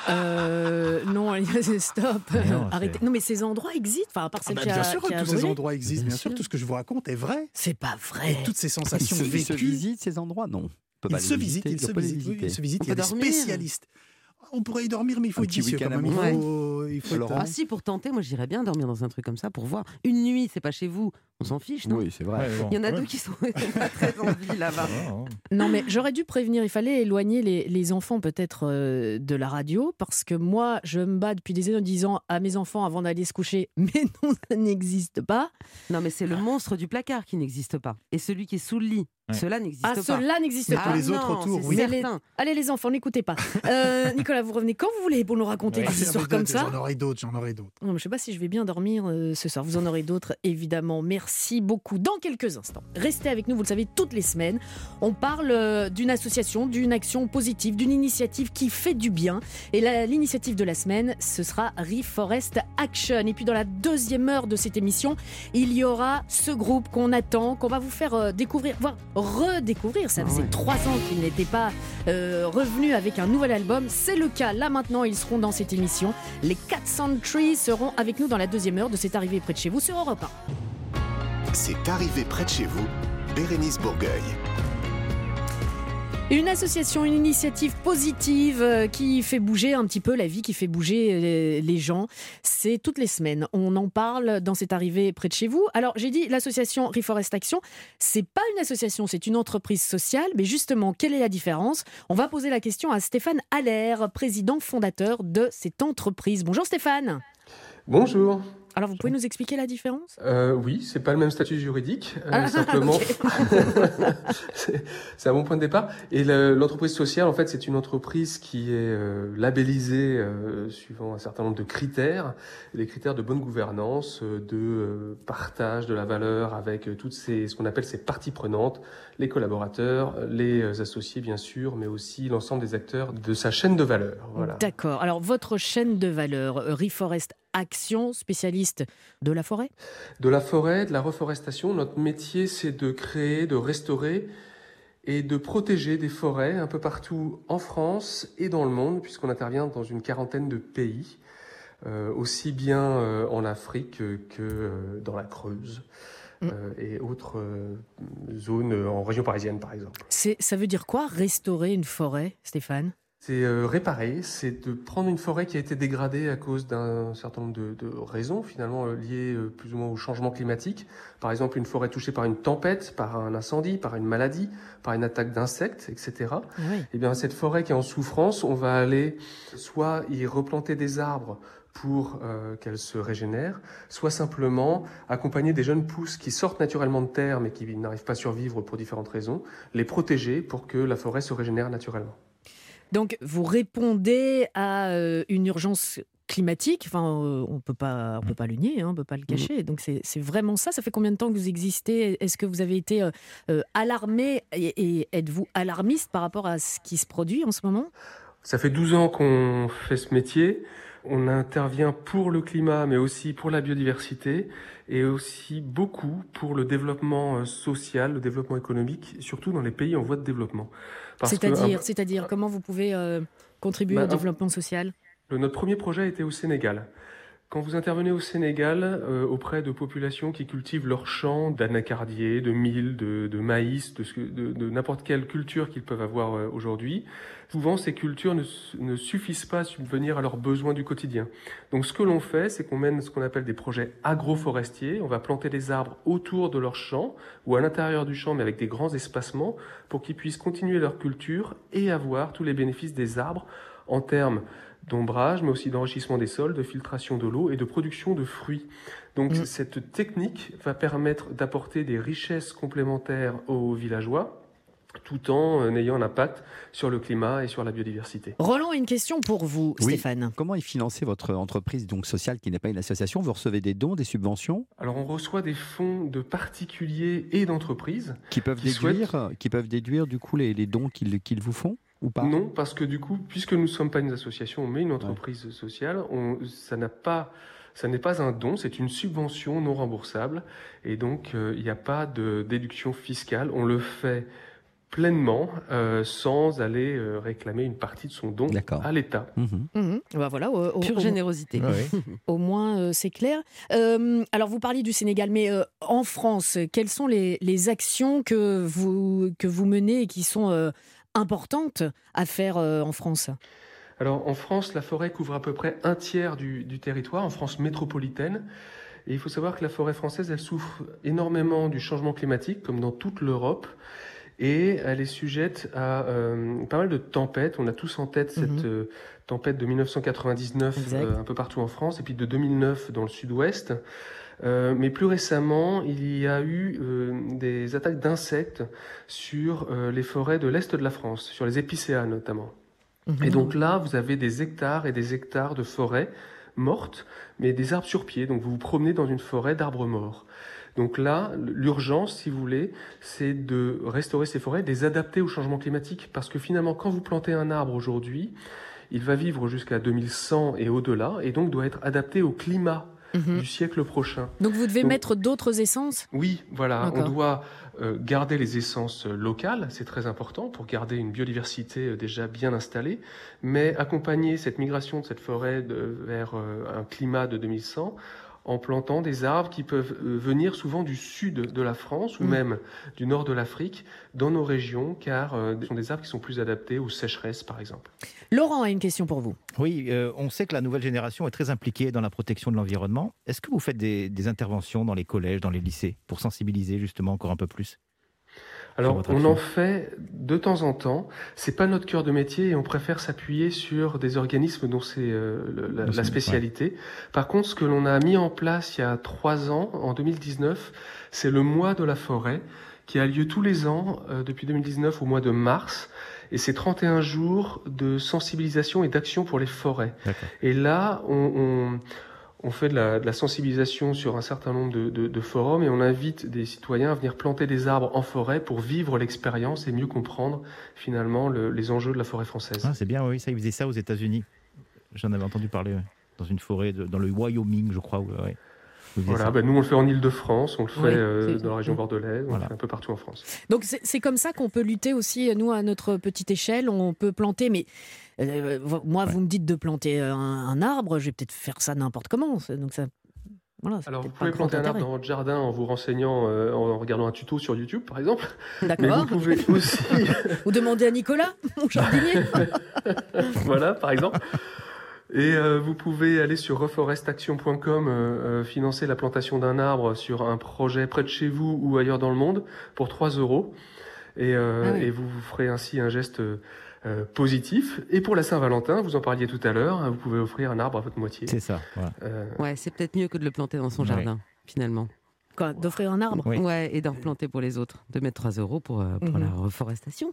Euh, non, <laughs> stop. Mais non, Arrêtez. Non, mais ces endroits existent. Enfin, à part Ah celle bah, qui a, bien sûr tous ces endroits existent, Bien bien sûr, sûr. tout ce que je vous raconte est vrai. C'est pas Et vrai. toutes ces sensations se, ils se vécues. visitent ces endroits? Non. Ils se visitent, visiter, ils se visitent, ils se visitent. Il y a des spécialistes. On pourrait y dormir, mais il faut Un être vicieux quand même. Il faut, il faut être- Ah si, pour tenter, moi j'irais bien dormir dans un truc comme ça pour voir. Une nuit, c'est pas chez vous, on s'en fiche, non Oui, c'est vrai. Ouais, bon, Il y en a ouais. deux qui sont <laughs> pas très en vie là-bas. Ah. Non, mais j'aurais dû prévenir. Il fallait éloigner les, les enfants peut-être euh, de la radio parce que moi, je me bats depuis des années en disant à mes enfants avant d'aller se coucher, <laughs> mais non, ça n'existe pas. Non, mais c'est le monstre du placard qui n'existe pas. Et celui qui est sous le lit, Ouais. cela n'existe Ah, pas. cela n'existe pas. tous les autres non, autour, oui. Mais les- certain. Allez les enfants, n'écoutez pas. Euh, <laughs> Nicolas, vous revenez quand vous voulez pour nous raconter Ouais. des Ah, histoires comme J'en ça. aurai d'autres, j'en aurai d'autres. Non, mais je sais pas si je vais bien dormir euh, ce soir. Vous en aurez d'autres, évidemment. Merci beaucoup. Dans quelques instants, restez avec nous. Vous le savez, toutes les semaines, on parle euh, d'une association, d'une action positive, d'une initiative qui fait du bien. Et l'initiative de la semaine, ce sera Reforest Action. Et puis dans la deuxième heure de cette émission, il y aura ce groupe qu'on attend, qu'on va vous faire euh, découvrir, voire redécouvrir. Ça Ah faisait ouais. trois ans qu'ils n'étaient pas euh, revenus avec un nouvel album. C'est le cas là maintenant. Ils seront dans cette émission. Les 400 Trees seront avec nous dans la deuxième heure de cette arrivée près de chez vous sur Europe 1. C'est arrivé près de chez vous, Bérénice Bourgueil. Une association, une initiative positive euh, qui fait bouger un petit peu la vie, qui fait bouger euh, les gens. C'est toutes les semaines. On en parle dans cette arrivée près de chez vous. Alors, j'ai dit l'association Reforest Action, c'est pas une association, c'est une entreprise sociale. Mais justement, quelle est la différence? On va poser la question à Stéphane Allaire, président fondateur de cette entreprise. Bonjour Stéphane. Bonjour. Alors, vous pouvez nous expliquer la différence? Euh, oui, c'est pas le même statut juridique, euh, Ah, <laughs> simplement. <laughs> c'est un bon point de départ. Et le- l'entreprise sociale, en fait, c'est une entreprise qui est euh, labellisée euh, suivant un certain nombre de critères, des critères de bonne gouvernance, euh, de partage de la valeur avec toutes ces, ce qu'on appelle ces parties prenantes, les collaborateurs, les associés bien sûr, mais aussi l'ensemble des acteurs de sa chaîne de valeur. Voilà. D'accord. Alors, votre chaîne de valeur, Reforest Action, spécialiste de la forêt? De la forêt, de la reforestation. Notre métier, c'est de créer, de restaurer et de protéger des forêts un peu partout en France et dans le monde, puisqu'on intervient dans une quarantaine de pays, euh, aussi bien euh, en Afrique que euh, dans la Creuse. Mm. et autres zones en région parisienne, par exemple. Ça veut dire quoi, restaurer une forêt, Stéphane? C'est euh, réparer, c'est de prendre une forêt qui a été dégradée à cause d'un certain nombre de, de raisons finalement euh, liées euh, plus ou moins au changement climatique. Par exemple, une forêt touchée par une tempête, par un incendie, par une maladie, par une attaque d'insectes, etc. Oui. Eh bien, cette forêt qui est en souffrance, on va aller soit y replanter des arbres pour euh, qu'elle se régénère, soit simplement accompagner des jeunes pousses qui sortent naturellement de terre mais qui n'arrivent pas à survivre pour différentes raisons, les protéger pour que la forêt se régénère naturellement. Donc, vous répondez à euh, une urgence climatique. Enfin, euh, on peut pas, on peut pas le nier, hein, on peut pas le cacher. Donc, c'est, vraiment ça. Ça fait combien de temps que vous existez? Est-ce que vous avez été euh, alarmé? Et, et êtes-vous alarmiste par rapport à ce qui se produit en ce moment? Ça fait 12 ans qu'on fait ce métier. On intervient pour le climat, mais aussi pour la biodiversité et aussi beaucoup pour le développement social, le développement économique, surtout dans les pays en voie de développement. C'est-à-dire, euh, c'est-à-dire, comment vous pouvez euh, contribuer Bah, au développement social? Le- notre premier projet était au Sénégal. Quand vous intervenez au Sénégal euh, auprès de populations qui cultivent leurs champs d'anacardier, de mil, de, maïs, de, n'importe quelle culture qu'ils peuvent avoir euh, aujourd'hui, souvent ces cultures ne, ne suffisent pas à subvenir à leurs besoins du quotidien. Donc ce que l'on fait, c'est qu'on mène ce qu'on appelle des projets agroforestiers. On va planter des arbres autour de leur champ ou à l'intérieur du champ, mais avec des grands espacements, pour qu'ils puissent continuer leur culture et avoir tous les bénéfices des arbres en termes d'ombrage, mais aussi d'enrichissement des sols, de filtration de l'eau et de production de fruits. Donc Mm. cette technique va permettre d'apporter des richesses complémentaires aux villageois, tout en euh, ayant un impact sur le climat et sur la biodiversité. Roland, une question pour vous, Oui. Stéphane. Comment est financée votre entreprise donc sociale qui n'est pas une association? Vous recevez des dons, des subventions? Alors on reçoit des fonds de particuliers et d'entreprises. qui peuvent Qui déduire, qui peuvent déduire du coup les, les dons qu'ils qu'ils vous font? Ou pas Non, parce que du coup, puisque nous ne sommes pas une association, mais une entreprise sociale, on, ça n'a pas, ça n'est pas un don, c'est une subvention non remboursable, et donc euh, il n'y a pas de déduction fiscale. On le fait pleinement euh, sans aller euh, réclamer une partie de son don à l'État. Mhm. Mhm. Bah voilà, au, au- Pure au- générosité. <laughs> Au moins, euh, c'est clair. Euh, alors, vous parliez du Sénégal, mais euh, en France, quelles sont les, les actions que vous, que vous menez et qui sont importantes à faire euh, en France Alors en France, la forêt couvre à peu près un tiers du, du territoire, en France métropolitaine. Et il faut savoir que la forêt française, elle souffre énormément du changement climatique, comme dans toute l'Europe. Et elle est sujette à euh, pas mal de tempêtes. On a tous en tête cette Mhm. euh, tempête de 1999 Exact. euh, un peu partout en France, et puis de 2009 dans le sud-ouest. Euh, mais plus récemment, il y a eu euh, des attaques d'insectes sur euh, les forêts de l'est de la France, sur les épicéas notamment. Et donc là, vous avez des hectares et des hectares de forêts mortes, mais des arbres sur pied. Donc vous vous promenez dans une forêt d'arbres morts. Donc là, l'urgence, si vous voulez, c'est de restaurer ces forêts, de les adapter au changement climatique. Parce que finalement, quand vous plantez un arbre aujourd'hui, il va vivre jusqu'à 2100 et au-delà, et donc doit être adapté au climat Mhm. du siècle prochain. Donc, vous devez Donc- mettre d'autres essences? Oui, voilà, on doit euh, garder les essences euh, locales, c'est très important pour garder une biodiversité euh, déjà bien installée, mais accompagner cette migration de cette forêt de- vers un climat de 2100 en plantant des arbres qui peuvent euh, venir souvent du sud de la France ou Mm. même du nord de l'Afrique dans nos régions, car euh, ce sont des arbres qui sont plus adaptés aux sécheresses, par exemple. Laurent a une question pour vous. Oui, euh, on sait que la nouvelle génération est très impliquée dans la protection de l'environnement. Est-ce que vous faites des, des interventions dans les collèges, dans les lycées, pour sensibiliser justement encore un peu plus? Alors, on en fait de temps en temps. C'est pas notre cœur de métier et on préfère s'appuyer sur des organismes dont c'est euh, la, spécialité. Par contre, ce que l'on a mis en place il y a trois ans, en 2019, c'est le mois de la forêt qui a lieu tous les ans euh, depuis 2019 au mois de mars. Et c'est 31 jours de sensibilisation et d'action pour les forêts. Et là, on, on, on fait de la, sensibilisation sur un certain nombre de, forums et on invite des citoyens à venir planter des arbres en forêt pour vivre l'expérience et mieux comprendre finalement le- les enjeux de la forêt française. Ah, C'est bien, oui, ça, ils faisaient ça aux États-Unis. J'en avais entendu parler, dans une forêt, dans le Wyoming, je crois. Voilà, ben nous on le fait en Ile-de-France, on le fait Oui, euh, dans la région bordelaise, on Voilà. le fait un peu partout en France. Donc c'est comme ça qu'on peut lutter aussi, nous, à notre petite échelle. On peut planter, mais euh, moi, vous me dites de planter un, un arbre, je vais peut-être faire ça n'importe comment. Donc ça, voilà, Alors vous pouvez planter un arbre dans votre jardin en vous renseignant, euh, en regardant un tuto sur YouTube par exemple. D'accord. vous pouvez <laughs> aussi Ou demander à Nicolas, mon jardinier. <laughs> voilà, par exemple. Et euh, vous pouvez aller sur reforestaction.com, euh, euh, financer la plantation d'un arbre sur un projet près de chez vous ou ailleurs dans le monde pour 3 euros. Et, euh, Ah oui. et vous vous ferez ainsi un geste euh, positif. Et pour la Saint-Valentin, vous en parliez tout à l'heure, hein, vous pouvez offrir un arbre à votre moitié. C'est ça. voilà. Euh, Ouais, c'est peut-être mieux que de le planter dans son Ouais. jardin, finalement. Quoi, d'offrir un arbre? Oui. Ouais, et d'en replanter pour les autres. De mettre 3 euros pour, pour Mhm. la reforestation.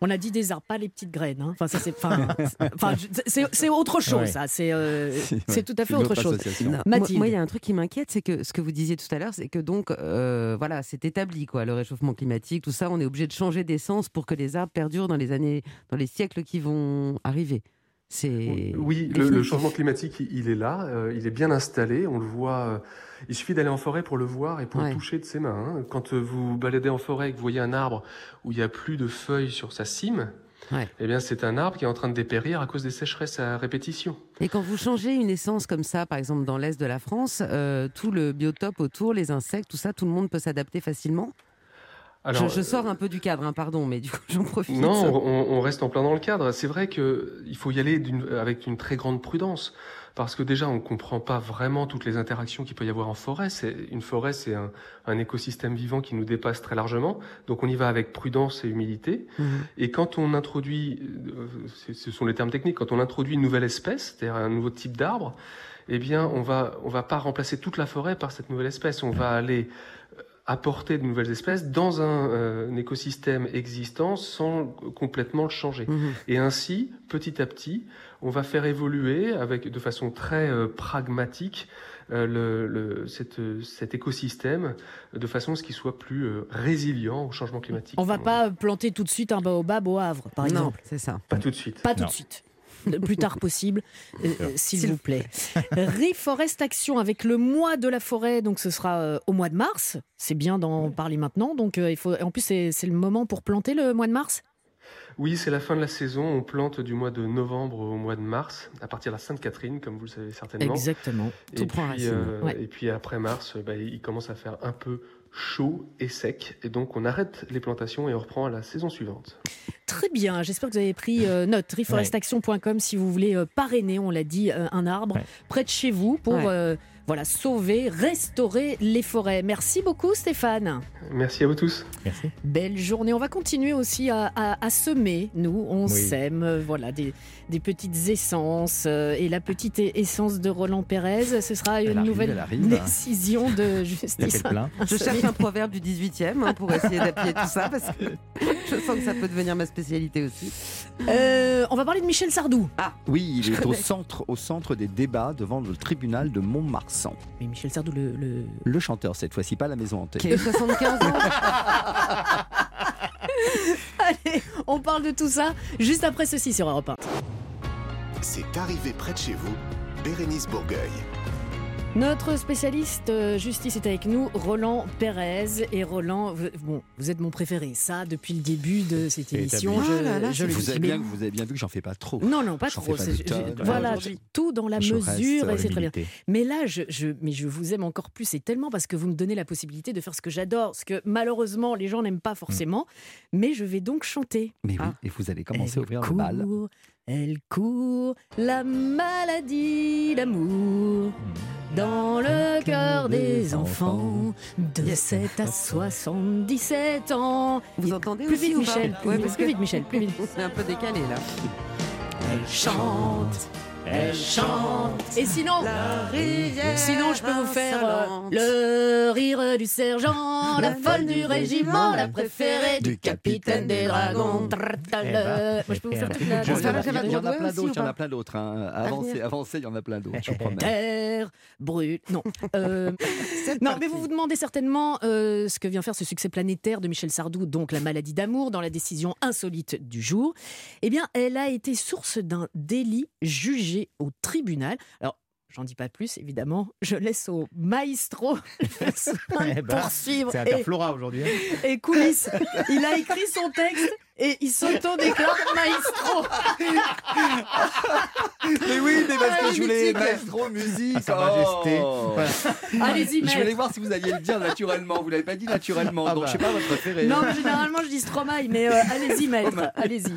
On a dit des arbres, pas les petites graines. hein. Enfin, ça c'est, enfin, <laughs> c'est- autre chose. Ouais. Ça, c'est, euh, <laughs> C'est- c'est tout à fait une autre chose. Non. Moi, il y a un truc qui m'inquiète, c'est que ce que vous disiez tout à l'heure, c'est que donc, euh, voilà, c'est établi, quoi, le réchauffement climatique, tout ça, on est obligé de changer d'essence pour que les arbres perdurent dans les années, dans les siècles qui vont arriver. C'est Oui, le, changement climatique, il- est là, euh, il est bien installé, on le voit. euh, il suffit d'aller en forêt pour le voir et pour Ouais. le toucher de ses mains. hein. Quand euh, vous baladez en forêt et que vous voyez un arbre où il n'y a plus de feuilles sur sa cime, Ouais. eh bien c'est un arbre qui est en train de dépérir à cause des sécheresses à répétition. Et quand vous changez une essence comme ça, par exemple dans l'est de la France, euh, tout le biotope autour, les insectes, tout ça, tout le monde peut s'adapter facilement? Alors, je, je sors un peu du cadre, hein, pardon, mais du coup <laughs> j'en profite. Non, on, on reste en plein dans le cadre. C'est vrai que il faut y aller avec une très grande prudence. Parce que déjà, on ne comprend pas vraiment toutes les interactions qu'il peut y avoir en forêt. C'est, une forêt, c'est un, un écosystème vivant qui nous dépasse très largement. Donc on y va avec prudence et humilité. Mhm. Et quand on introduit, euh, ce sont les termes techniques, quand on introduit une nouvelle espèce, c'est-à-dire un nouveau type d'arbre, eh bien, on va, on va pas remplacer toute la forêt par cette nouvelle espèce. On va aller euh, apporter de nouvelles espèces dans un, euh, un écosystème existant sans complètement le changer. Mhm. Et ainsi, petit à petit, on va faire évoluer avec de façon très euh, pragmatique euh, le, le- cette, cet écosystème de façon à ce qu'il soit plus euh, résilient au changement climatique. On va pas planter tout de suite un baobab au Havre, par non, exemple. c'est ça. Pas tout de suite. Pas tout de suite. Le plus tard possible, euh, s'il vous plaît. <laughs> Reforest Action avec le mois de la forêt, donc ce sera euh, au mois de mars. C'est bien d'en parler maintenant. Donc euh, il faut. En plus, c'est le moment pour planter le mois de mars? Oui, c'est la fin de la saison. On plante du mois de novembre au mois de mars, à partir de la Sainte-Catherine, comme vous le savez certainement. Exactement. Et Tout prend puis, euh, Ouais. et puis après mars, bah, il commence à faire un peu chaud et sec. Et donc on arrête les plantations et on reprend à la saison suivante. Très bien. J'espère que vous avez pris euh, note. Reforestaction.com si vous voulez euh, parrainer, on l'a dit, euh, un arbre Ouais. près de chez vous pour Ouais. Voilà sauver, restaurer les forêts. Merci beaucoup, Stéphane. Merci à vous tous. Merci. Belle journée. On va continuer aussi à, à- à semer. Nous, on Oui. sème, euh, voilà, des, des petites essences. euh, et la petite essence de Roland Pérez, ce sera une arrive, nouvelle décision de <laughs> justice. Je cherche un proverbe du 18e hein, pour essayer d'appuyer tout ça parce que je sens que ça peut devenir ma spécialité aussi. Euh, on va parler de Michel Sardou. Oui, il est au centre, au centre des débats devant le tribunal de Mais Michel Sardou, le, le- Le chanteur, cette fois-ci, pas la maison hantée. Qui a eu 75 ans. <laughs> Allez, on parle de tout ça juste après ceci sur Europe 1. C'est arrivé près de chez vous, Bérénice Bourgueil. Notre spécialiste euh, justice est avec nous, Roland Pérez. Et Roland, vous, bon, vous êtes mon préféré, ça, depuis le début de cette émission. Je, Ah là là, je Vous avez, bien, vous avez bien vu que j'en fais pas trop. Non, non, pas trop. pas je- voilà, tout dans la mesure et c'est très bien. Mais là, je, je- mais je vous aime encore plus et tellement parce que vous me donnez la possibilité de faire ce que j'adore, ce que malheureusement les gens n'aiment pas forcément. Mais je vais donc chanter. Mais oui, Ah. et vous allez commencer à ouvrir court, le bal. Elle court, la maladie, l'amour, dans le cœur des enfants, de 7 à 77 ans. Vous entendez Plus aussi vite, ou pas Michel. Ouais, plus, parce plus que vite, Michel. Plus vite. <laughs> c'est un peu décalé là. Elle chante, elle chante. Et sinon, sinon je peux vous faire euh, le rire du sergent, la folle du régiment, la préférée du capitaine des dragons. Trrrtale. Moi, je peux vous faire toute la. Il y en a- ça va il y en a Broadway plein d'autres, il y en a plein d'autres. hein. Avancez, venir. avancez, il y en a plein d'autres, je vous promets. Terre brûle. Non. <laughs> Euh, non, mais vous vous demandez certainement euh, ce que vient faire ce succès planétaire de Michel Sardou, donc la maladie d'amour, dans la décision insolite du jour. Eh bien, elle a été source d'un délit jugé au tribunal. Alors. J'en dis pas plus, évidemment. Je laisse au maestro <laughs> le soin de Eh ben, poursuivre. C'est Et, Interflora aujourd'hui. hein. et coulisses, il a écrit son texte et il s'auto-déclare <laughs> maestro. Mais oui, mais parce Ah, que je voulais mythique. maestro musique. À Sa Majesté. Oh. Allez-y, Je voulais maître. voir si vous alliez le dire naturellement. Vous l'avez pas dit naturellement, Ah donc bah. je sais pas votre préféré. Non, mais généralement, je dis Stromae, mais euh, allez-y, <laughs> maître. Allez-y.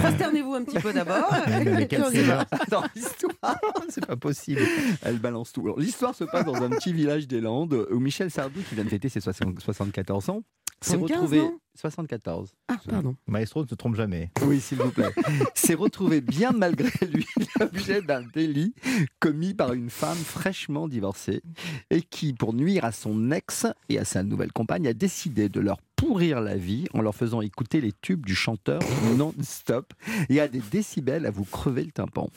Prosternez-vous un petit peu d'abord. <laughs> Mais et puis quel on y va. Dans l'histoire, C'est pas possible. elle balance tout. L'histoire se passe dans un petit village des Landes où Michel Sardou, qui vient de fêter ses 60 74 ans, s'est 75, retrouvé. non? 74. Ah, pardon. Maestro ne se trompe jamais. Oui, s'il vous plaît. <laughs> S'est retrouvé bien malgré lui <laughs> l'objet d'un délit commis par une femme fraîchement divorcée et qui, pour nuire à son ex et à sa nouvelle compagne, a décidé de leur pourrir la vie en leur faisant écouter les tubes du chanteur non-stop et à des décibels à vous crever le tympan.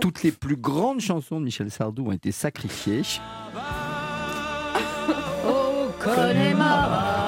Toutes les plus grandes chansons de Michel Sardou ont été sacrifiées. <laughs> Oh, Connemara.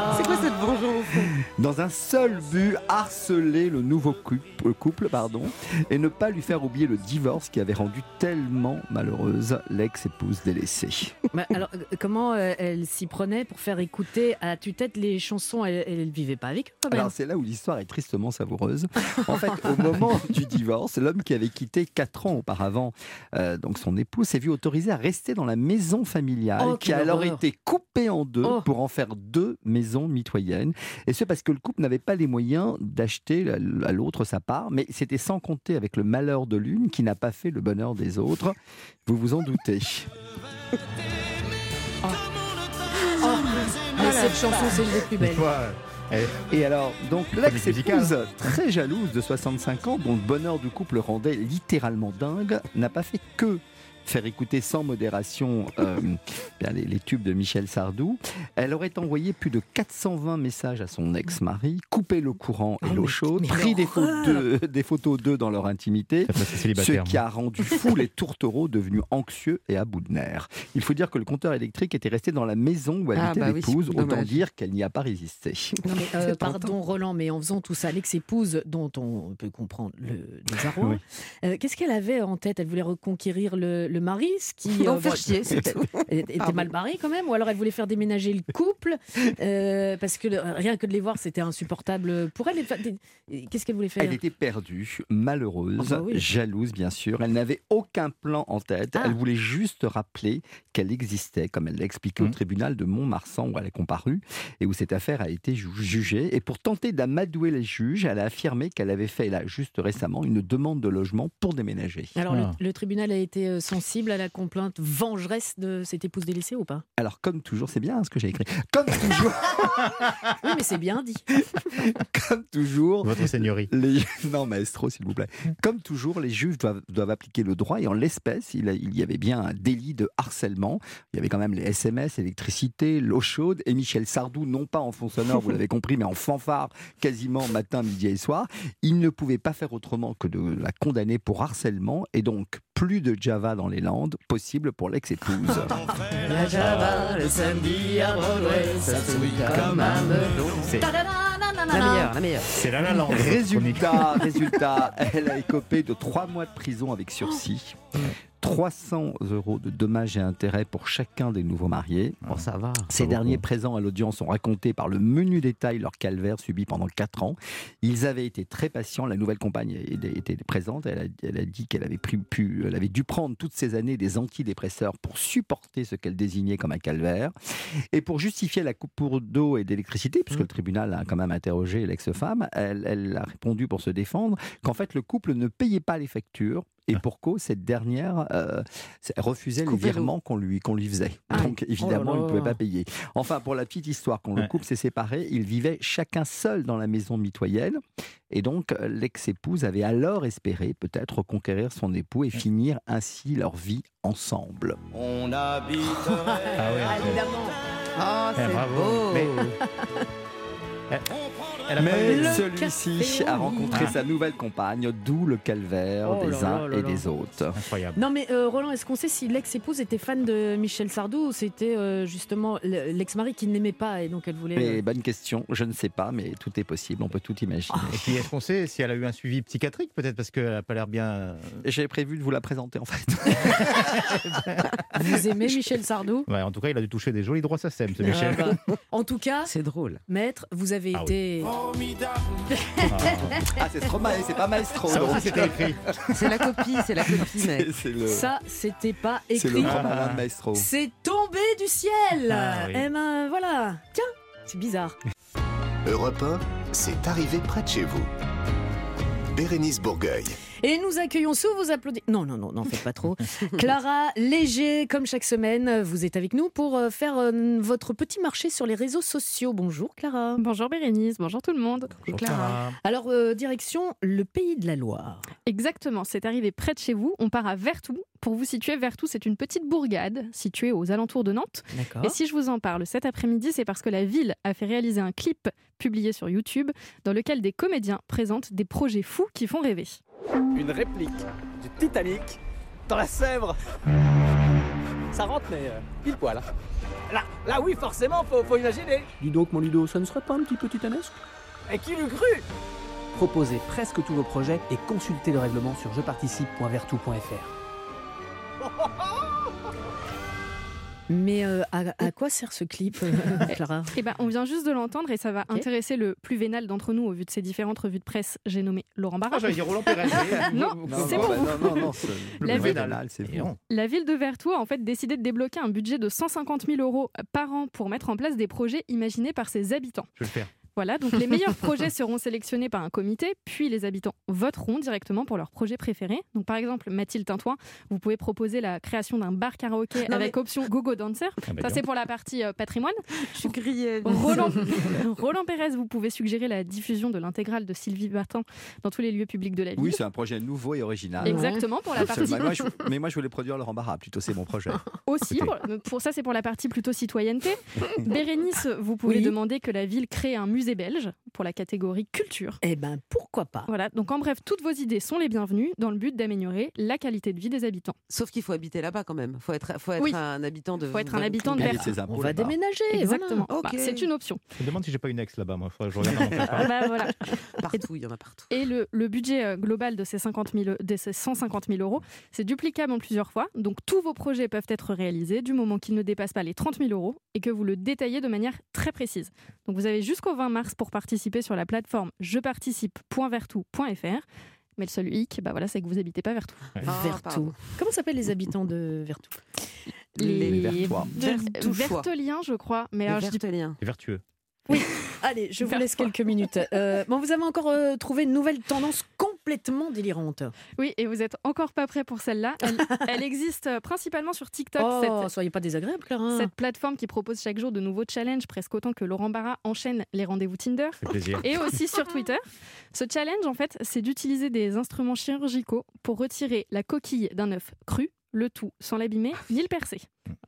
Dans un seul but, harceler le nouveau couple, couple pardon, et ne pas lui faire oublier le divorce qui avait rendu tellement malheureuse l'ex-épouse délaissée. Bah, alors, euh, comment euh, elle s'y prenait pour faire écouter à tue-tête les chansons? Elle, elle vivait pas avec eux, quand même. Alors c'est là où l'histoire est tristement savoureuse. En fait, au moment <laughs> du divorce, l'homme qui avait quitté quatre ans auparavant euh, donc son épouse s'est vu autorisé à rester dans la maison familiale Oh, qui a alors horreur. été coupée en deux Oh. pour en faire deux maisons mitoyennes. Et ce parce que le couple n'avait pas les moyens d'acheter à l'autre sa part, mais c'était sans compter avec le malheur de l'une qui n'a pas fait le bonheur des autres. Vous vous en doutez. <laughs> Mais cette chanson, c'est une des plus belles. Ouais. Et alors, donc l'ex-épouse, très jalouse de 65 ans, dont le bonheur du couple rendait littéralement dingue, n'a pas fait que faire écouter sans modération euh, bien, les, les tubes de Michel Sardou. Elle aurait envoyé plus de 420 messages à son ex-mari, coupé le courant et Oh, l'eau chaude, mais pris des, photos- des photos d'eux dans leur intimité. Ce qui a rendu fou les tourtereaux devenus anxieux et à bout de nerfs. Il faut dire que le compteur électrique était resté dans la maison où Ah, habitait bah oui, l'épouse, autant dommage. dire qu'elle n'y a pas résisté. Non mais <laughs> euh, pardon Roland, mais en faisant tout ça, l'ex-épouse dont on peut comprendre le désarroi, Oui. euh, qu'est-ce qu'elle avait en tête? Elle voulait reconquérir le, le mari, ce qui <laughs> euh, bon, chier, c'est <laughs> était- Pardon. mal barré quand même, ou alors elle voulait faire déménager le couple <laughs> euh, parce que le- rien que de les voir c'était insupportable pour elle. Qu'est-ce qu'elle voulait faire? Elle était perdue, malheureuse, Ah bah oui. jalouse bien sûr. Elle n'avait aucun plan en tête. Ah. Elle voulait juste rappeler qu'elle existait, comme elle l'a expliqué au Mhm. tribunal de Montmarsan où elle est comparue et où cette affaire a été ju- jugée. Et pour tenter d'amadouer les juges, elle a affirmé qu'elle avait fait là juste récemment une demande de logement pour déménager. Alors le- Ah. le, tribunal a été euh, sensible à la complainte vengeresse de cette épouse délaissée ou pas? Alors comme toujours, c'est bien hein, ce que j'ai écrit. Comme toujours, <laughs> Oui mais c'est bien dit. <laughs> comme toujours, Votre seigneurie. Les... Non, maestro, s'il vous plaît. Comme toujours, les juges doivent, doivent appliquer le droit et en l'espèce, il, il y avait bien un délit de harcèlement. Il y avait quand même les SMS, l'électricité, l'eau chaude et Michel Sardou, non pas en fond sonore, vous l'avez compris, mais en fanfare quasiment matin, midi et soir. Il ne pouvait pas faire autrement que de la condamner pour harcèlement et donc plus de Java dans les Landes possible pour l'ex-épouse. <laughs> La Java, le samedi à Broadway, ça comme un La meilleure, la meilleure. C'est la la langue. Résultat, résultat, elle a écopé de trois mois de prison avec sursis, 300 euros de dommages et intérêts pour chacun des nouveaux mariés. Bon, ça va. Ces derniers présents à l'audience ont raconté par le menu détail leur calvaire subi pendant 4 ans. Ils avaient été très patients. La nouvelle compagne était présente. Elle a, elle a dit qu'elle avait, pris- pu, elle avait dû prendre toutes ces années des antidépresseurs pour supporter ce qu'elle désignait comme un calvaire. Et pour justifier la coupure d'eau et d'électricité, puisque le tribunal a quand même interrogé l'ex-femme, elle, elle a répondu pour se défendre qu'en fait le couple ne payait pas les factures. Et pour cause, cette dernière euh, refusait les virements qu'on lui, qu'on lui faisait. Ah. Donc évidemment, Oh là il ne pouvait pas payer. Enfin, pour la petite histoire, quand le couple s'est séparé, ils vivaient chacun seul dans la maison mitoyenne. Et donc, l'ex-épouse avait alors espéré peut-être reconquérir son époux et finir ainsi leur vie ensemble. On habiterait Ah ouais, évidemment. Ah, Eh, c'est bravo. beau. Mais- pas <laughs> Mais celui-ci a rencontré Ah. sa nouvelle compagne, d'où le calvaire Oh des uns et des autres. Incroyable. Non mais euh, Roland, est-ce qu'on sait si l'ex-épouse était fan de Michel Sardou ou c'était euh, justement le- l'ex-mari qui ne l'aimait pas et donc elle voulait... Mais euh, bonne question, je ne sais pas, mais tout est possible, on peut tout imaginer. Et puis, est-ce qu'on sait si elle a eu un suivi psychiatrique, peut-être, parce qu'elle n'a pas l'air bien. J'avais prévu de vous la présenter en fait. <laughs> <laughs> Vous aimez Michel Sardou? Ouais, en tout cas, il a dû toucher des jolis droits SACEM, ce Michel. Ah bah, <laughs> En tout cas, C'est drôle. maître, vous avez Ah oui. Été... Ah, c'est Stromae, c'est pas Maestro. Ça aussi, c'était écrit. C'est la copie, c'est la copie, mec. C'est c'est le, Ça, c'était pas c'est le écrit. grand Ah. malin de Maestro. C'est tombé du ciel Ah oui. Eh ben voilà Tiens, c'est bizarre. Europe 1, c'est arrivé près de chez vous. Bérénice Bourgueil. Et nous accueillons sous vos applaudissements. Non, non, non, n'en faites pas trop. <laughs> Clara Léger, comme chaque semaine, vous êtes avec nous pour euh, faire euh, votre petit marché sur les réseaux sociaux. Bonjour Clara. Bonjour Bérénice, bonjour tout le monde. Clara. Alors, euh, direction le pays de la Loire. Exactement, c'est arrivé près de chez vous. On part à Vertou. Pour vous situer, Vertou, c'est une petite bourgade située aux alentours de Nantes. D'accord. Et si je vous en parle cet après-midi, c'est parce que la ville a fait réaliser un clip publié sur YouTube dans lequel des comédiens présentent des projets fous qui font rêver. Une réplique du Titanic dans la Sèvre. Ça rentre, mais euh, pile poil. Là, là, oui, forcément, faut, faut imaginer. Dis donc, mon Ludo, ça ne serait pas un petit peu titanesque Et qui l'eût cru? Proposez presque tous vos projets et consultez le règlement sur jeparticipe.vertou.fr. <laughs> Mais euh, à, à quoi sert ce clip, euh, <laughs> Clara? Eh ben, on vient juste de l'entendre et ça va intéresser le plus vénal d'entre nous au vu de ces différentes revues de presse. J'ai nommé Laurent Barra. Ah, j'allais dire Roland Pérez. <laughs> Non, c'est non, pour bah, vous. non, non, non, c'est- La le ville- vénal, non. La ville de Vertou a en fait décidé de débloquer un budget de 150 000 euros par an pour mettre en place des projets imaginés par ses habitants. Je vais le faire. Voilà, donc les meilleurs <laughs> projets seront sélectionnés par un comité, puis les habitants voteront directement pour leur projet préféré. Donc par exemple, Mathilde Tintouin, vous pouvez proposer la création d'un bar karaoké Non, avec mais- option gogo dancer. Ah bah Ça c'est pour la partie euh, patrimoine. Je suis grillée. Roland, <laughs> Roland Pérez, vous pouvez suggérer la diffusion de l'intégrale de Sylvie Vartan dans tous les lieux publics de la ville. Oui, c'est un projet nouveau et original. Exactement, pour la partie Absolument. Moi, je- <laughs> mais moi, je voulais produire Laurent Barra, plutôt, c'est mon projet. aussi. Pour, pour ça, c'est pour la partie plutôt citoyenneté. Bérénice, vous pouvez Oui. demander que la ville crée un musée belge pour la catégorie culture. Eh ben, pourquoi pas Voilà, donc en bref, toutes vos idées sont les bienvenues dans le but d'améliorer la qualité de vie des habitants. Sauf qu'il faut habiter là-bas quand même. Faut être, faut être Oui. un habitant de. Faut être un habitant de impôts On va déménager. Exactement. Ok. Bah, c'est une option. Je me demande si j'ai pas une ex là-bas, moi. Je regarde. <laughs> Bah, voilà. Partout, il y en a partout. Et le, le budget euh, global de ces, 50 000, de ces 150 000 euros, c'est duplicable en plusieurs fois. Donc tous vos projets peuvent être réalisés du moment qu'ils ne dépassent pas les 30 000 euros et que vous le détaillez de manière très précise. Donc vous avez jusqu'au 20 mars pour participer sur la plateforme jeparticipe.vertou.fr. Mais le seul hic, bah voilà, c'est que vous habitez pas Vertou. Ah, Vertou. pardon. Comment s'appellent les habitants de Vertou? Les Vertois. Vertouchois. Verteliens, je crois. Mais Les alors, je dis Verteliens. C'est vertueux. Allez, je vous Vertois. laisse quelques minutes. Euh, bon, vous avez encore euh, trouvé une nouvelle tendance complètement délirante. Oui, et vous êtes encore pas prêt pour celle-là. Elle, <laughs> elle existe euh, principalement sur TikTok. Oh, cette- soyez pas désagréable, Clara. Cette plateforme qui propose chaque jour de nouveaux challenges, presque autant que Laurent Barra enchaîne les rendez-vous Tinder. Et aussi sur Twitter. Ce challenge, en fait, c'est d'utiliser des instruments chirurgicaux pour retirer la coquille d'un œuf cru, le tout sans l'abîmer <laughs> ni le percer.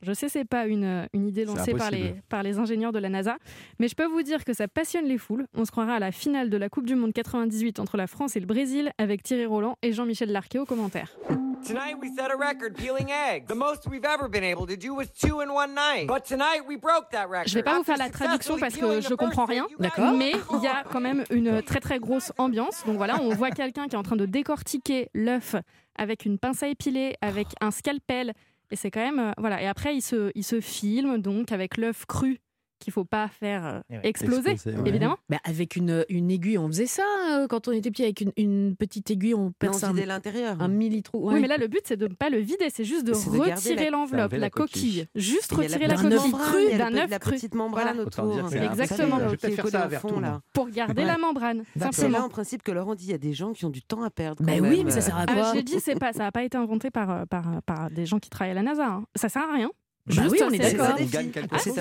Je sais, c'est pas une, une idée lancée par les, impossible. par les ingénieurs de la NASA, mais je peux vous dire que ça passionne les foules. On se croira à la finale de la Coupe du Monde 98 entre la France et le Brésil avec Thierry Roland et Jean-Michel Larquet aux commentaires. Tonight we set a record peeling eggs. The most we've ever been able to do was two in one night. But tonight we broke that record. Je vais pas vous faire la traduction parce que je comprends rien, D'accord. mais il y a quand même une très très grosse ambiance. Donc voilà, on voit quelqu'un qui est en train de décortiquer l'œuf avec une pince à épiler, avec un scalpel, et c'est quand même euh, voilà. Et après, il se se filme donc avec l'œuf cru qu'il faut pas faire euh, Eh ouais, exploser, exploser, ouais. évidemment. Bah, avec une, une aiguille, on faisait ça euh, quand on était petit, avec une, une petite aiguille, on un, vider l'intérieur. un millitrou. Oui, mais là, le but, c'est de ne pas le vider, c'est juste de C'est retirer la- l'enveloppe, la la coquille. coquille. Juste retirer la la d'un petite œuf coquille crue il y a d'un la- œuf la cru. petite membrane Voilà. Autour. c'est savez, Exactement. Je vais peut-être faire ça à fond, là. Pour garder Ouais. la membrane, C'est là, en principe, que Laurent dit il y a des gens qui ont du temps à perdre. Bah quand oui, mais ça sert à Ah, quoi j'ai dit, c'est pas, ça n'a pas été inventé par, euh, par, par des gens qui travaillent à la NASA. hein. Ça sert à rien. Bah oui, on est d'accord. On gagne quelque Ah, chose.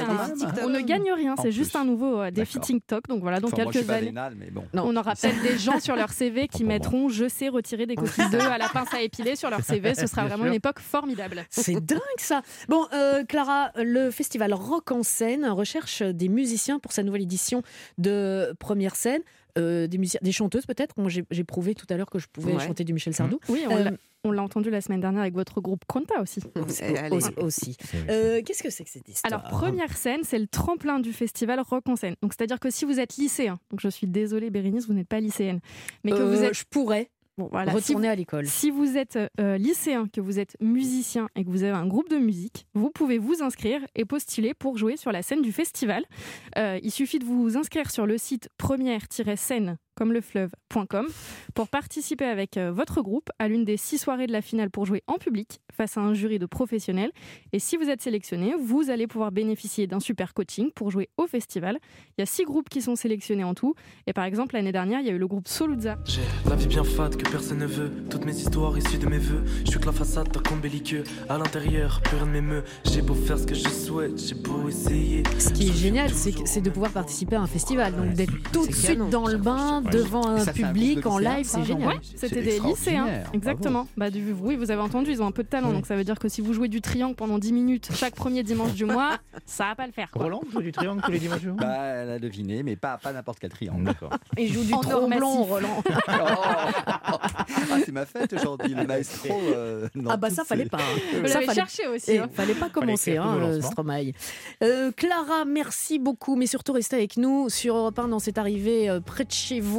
On ne gagne rien, En c'est juste un nouveau euh, défi. TikTok. Donc voilà, dans Enfin, quelques années. vénal, mais bon. Non. On aura peut-être des gens sur leur CV <laughs> qui mettront Je sais retirer des coquilles d'œufs à la pince à épiler sur leur CV. Ce <laughs> sera vraiment une époque formidable. C'est dingue ça. Bon, euh, Clara, le festival Rock en scène recherche des musiciens pour sa nouvelle édition de première scène. Euh, des, musiciens, des chanteuses peut-être. Moi, j'ai prouvé tout à l'heure que je pouvais Ouais. chanter du Michel Sardou. Oui, on Euh, l'a- on l'a entendu la semaine dernière avec votre groupe Quanta aussi. <laughs> Aussi. Eh, allez. aussi- aussi. Euh, Qu'est-ce que c'est que cette histoire Alors, première scène, c'est le tremplin du festival Rock en scène. Donc, c'est-à-dire que si vous êtes lycéen, donc je suis désolée, Bérénice, vous n'êtes pas lycéenne, mais que Euh, vous êtes. Je pourrais Bon, voilà, si vous- à l'école. Si vous êtes euh, lycéen, que vous êtes musicien et que vous avez un groupe de musique, vous pouvez vous inscrire et postuler pour jouer sur la scène du festival. Euh, il suffit de vous inscrire sur le site première-scène comme le fleuve.com pour participer avec euh, votre groupe à l'une des six soirées de la finale pour jouer en public face à un jury de professionnels. Et si vous êtes sélectionné, vous allez pouvoir bénéficier d'un super coaching pour jouer au festival. Il y a six groupes qui sont sélectionnés en tout. Et par exemple, l'année dernière, il y a eu le groupe Soluzza J'ai la vie bien fade que personne ne veut. Toutes mes histoires issues de mes voeux. Je suis que la façade d'un compte belliqueux. À l'intérieur, plus rien ne m'émeut. J'ai beau faire ce que je souhaite, j'ai beau essayer. Ce qui est génial, c'est de pouvoir participer à un festival, donc d'être tout de suite canon. dans le bain, devant un ça, public en live, c'est génial. Ouais, c'était des lycéens, exactement. Bah, du, oui, vous avez entendu, ils ont un peu de talent, donc ça veut dire que si vous jouez du triangle pendant 10 minutes chaque premier dimanche du mois, <laughs> ça va pas le faire. quoi. Roland, jouez du triangle tous les dimanches jours <laughs> Bah, elle a deviné, mais pas, pas n'importe quel triangle. D'accord. Il joue du tromblon. Roland. <laughs> Oh. Ah, c'est ma fête aujourd'hui, le maestro. euh, dans Ah bah ça fallait pas. hein. Vous Ça l'avez fallait cherché aussi. Et hein. fallait pas commencer, hein, euh. Stromae. Euh, Clara, merci beaucoup, mais surtout restez avec nous sur Europe 1 dans cette arrivée euh, près de chez vous.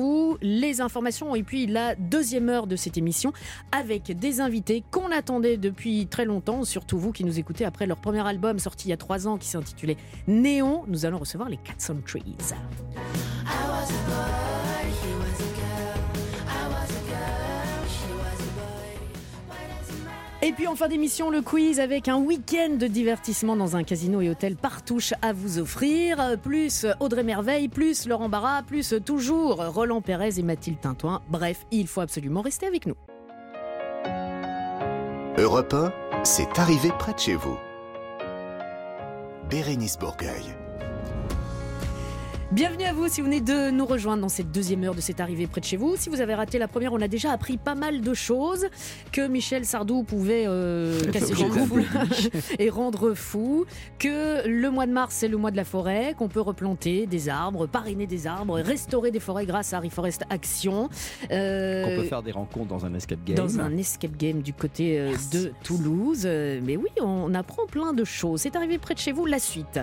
Les informations et puis la deuxième heure de cette émission avec des invités qu'on attendait depuis très longtemps, surtout vous qui nous écoutez après leur premier album sorti il y a trois ans qui s'intitulait Néon. Nous allons recevoir les Cats on Trees. Et puis en fin d'émission, le quiz avec un week-end de divertissement dans un casino et hôtel partouche à vous offrir. Plus Audrey Merveille, plus Laurent Barra, plus toujours Roland Pérez et Mathilde Tintoin. Bref, il faut absolument rester avec nous. Europe 1, c'est arrivé près de chez vous. Bérénice Bourgueil. Bienvenue à vous si vous venez de nous rejoindre dans cette deuxième heure de cette arrivée près de chez vous. Si vous avez raté la première, on a déjà appris pas mal de choses que Michel Sardou pouvait euh, casser le cou compris. <laughs> et rendre fou, que le mois de mars c'est le mois de la forêt, qu'on peut replanter des arbres, parrainer des arbres, restaurer des forêts grâce à Reforest Action. Euh, Qu'on peut faire des rencontres dans un escape game. dans un escape game du côté euh, de Toulouse. Euh, Mais oui, on apprend plein de choses. C'est arrivé près de chez vous, la suite.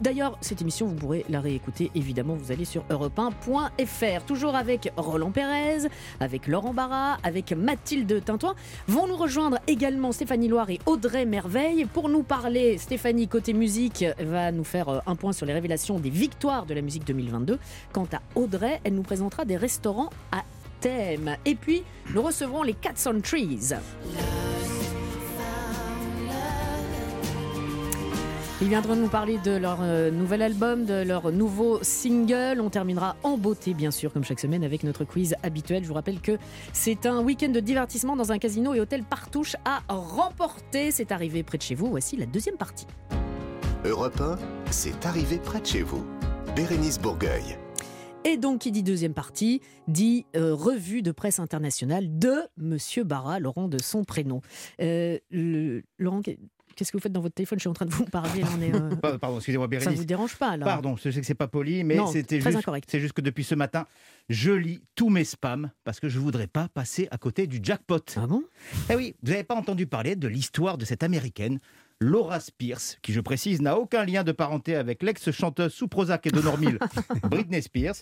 D'ailleurs, cette émission, vous pourrez la réécouter. Évidemment, vous allez sur europe1.fr. Toujours avec Roland Pérez, avec Laurent Barra, avec Mathilde Tintoin. Vont nous rejoindre également Stéphanie Loire et Audrey Merveille. Pour nous parler, Stéphanie, côté musique, va nous faire euh, un point sur les révélations des victoires de la musique 2022. Quant à Audrey, elle nous présentera des restaurants à thème. Et puis, nous recevrons les Cats on Trees. Ils viendront nous parler de leur euh, nouvel album, de leur nouveau single. On terminera en beauté, bien sûr, comme chaque semaine, avec notre quiz habituel. Je vous rappelle que c'est un week-end de divertissement dans un casino et hôtel Partouche à remporter. C'est arrivé près de chez vous. Voici la deuxième partie. Europe 1, c'est arrivé près de chez vous. Bérénice Bourgueil. Et donc, qui dit deuxième partie, dit euh, revue de presse internationale de Monsieur Barra, Laurent de son prénom. Euh, le- Laurent, qu'est-ce que vous faites dans votre téléphone? Je suis en train de vous <laughs> parler. là, on est, euh, Pa- Pardon, excusez-moi, Ça Bérénice. vous dérange pas là? Pardon, je sais que c'est pas poli, mais c'était juste, incorrect. c'est juste que depuis ce matin, je lis tous mes spams parce que je voudrais pas passer à côté du jackpot. Ah bon? Eh oui, vous n'avez pas entendu parler de l'histoire de cette américaine, Laura Spears, qui, je précise, n'a aucun lien de parenté avec l'ex-chanteuse sous Prozac et de Normil, <laughs> Britney Spears.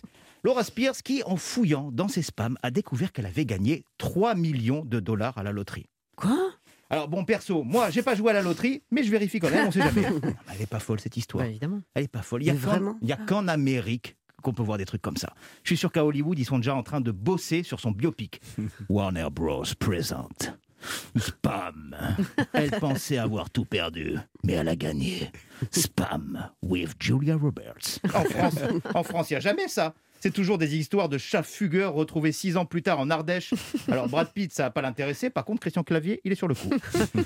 Laura Spears, qui, en fouillant dans ses spams, a découvert qu'elle avait gagné 3 millions de dollars à la loterie. Quoi? Alors bon, perso, moi, j'ai pas joué à la loterie, mais je vérifie quand même, on sait jamais. Non, mais <laughs> Elle est pas folle cette histoire. Bah, évidemment. Elle est pas folle. Il y a Mais qu'en- vraiment il y a qu'en Amérique qu'on peut voir des trucs comme ça. Je suis sûr qu'à Hollywood, ils sont déjà en train de bosser sur son biopic. <laughs> Warner Bros. présente. Spam. Elle pensait avoir tout perdu, mais elle a gagné. Spam with Julia Roberts. <laughs> En France, en France, il n'y a jamais ça. C'est toujours des histoires de chats fugueurs retrouvés six ans plus tard en Ardèche. <laughs> Alors Brad Pitt, ça va pas l'intéresser. Par contre, Christian Clavier, il est sur le coup.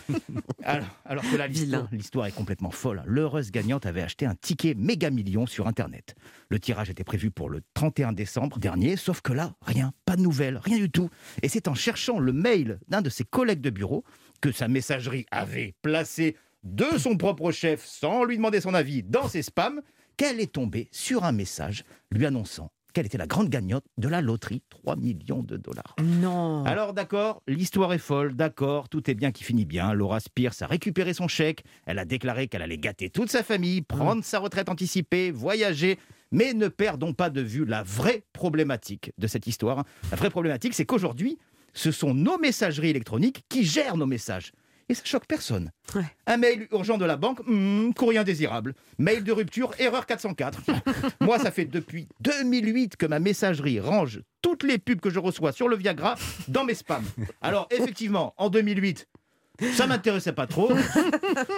<laughs> Alors, alors que là, l'histoire, l'histoire est complètement folle. L'heureuse gagnante avait acheté un ticket méga million sur Internet. Le tirage était prévu pour le 31 décembre dernier, sauf que là, rien, pas de nouvelles, rien du tout. Et c'est en cherchant le mail d'un de ses collègues de bureau que sa messagerie avait placé de son propre chef, sans lui demander son avis, dans ses spams, qu'elle est tombée sur un message lui annonçant qu'elle était la grande gagnante de la loterie, 3 millions de dollars. Non. Alors d'accord, l'histoire est folle, d'accord, tout est bien qui finit bien. Laura Spears a récupéré son chèque, elle a déclaré qu'elle allait gâter toute sa famille, prendre sa retraite anticipée, voyager. Mais ne perdons pas de vue la vraie problématique de cette histoire. La vraie problématique, c'est qu'aujourd'hui, ce sont nos messageries électroniques qui gèrent nos messages. Et ça choque personne. Un mail urgent de la banque, hmm, courrier indésirable. Mail de rupture, erreur 404. <laughs> Moi, ça fait depuis 2008 que ma messagerie range toutes les pubs que je reçois sur le Viagra dans mes spams. Alors, effectivement, en 2008, ça m'intéressait pas trop.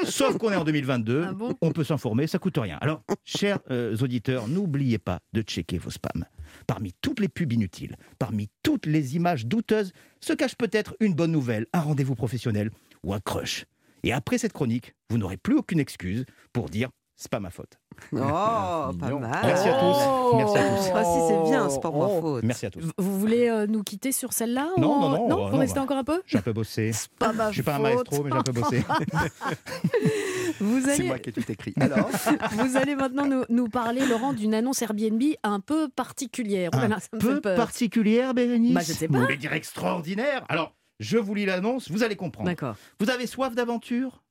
Sauf qu'on est en 2022, on peut s'informer, ça coûte rien. Alors, chers euh, auditeurs, n'oubliez pas de checker vos spams. Parmi toutes les pubs inutiles, parmi toutes les images douteuses, se cache peut-être une bonne nouvelle, un rendez-vous professionnel ou un crush. Et après cette chronique, vous n'aurez plus aucune excuse pour dire c'est pas ma faute. Oh, <laughs> pas mal. Merci à tous. Merci à tous. Ah, si, c'est bien, c'est pas ma Oh. faute. Merci à tous. Vous voulez euh, nous quitter sur celle-là Non, ou- non, non, Non, euh, vous non, restez bah, encore un peu J'ai un peu bossé. <laughs> pas ma Je suis pas un faute. maestro, mais j'ai un peu bossé. <laughs> Vous C'est moi qui ai tout écrit. Alors vous allez maintenant nous, nous parler, Laurent, d'une annonce Airbnb un peu particulière. Oh là là, ça me peu fait peur. particulière, Bérénice Bah, je sais Vous pas. voulez dire extraordinaire? Alors, je vous lis l'annonce, vous allez comprendre. D'accord. Vous avez soif d'aventure?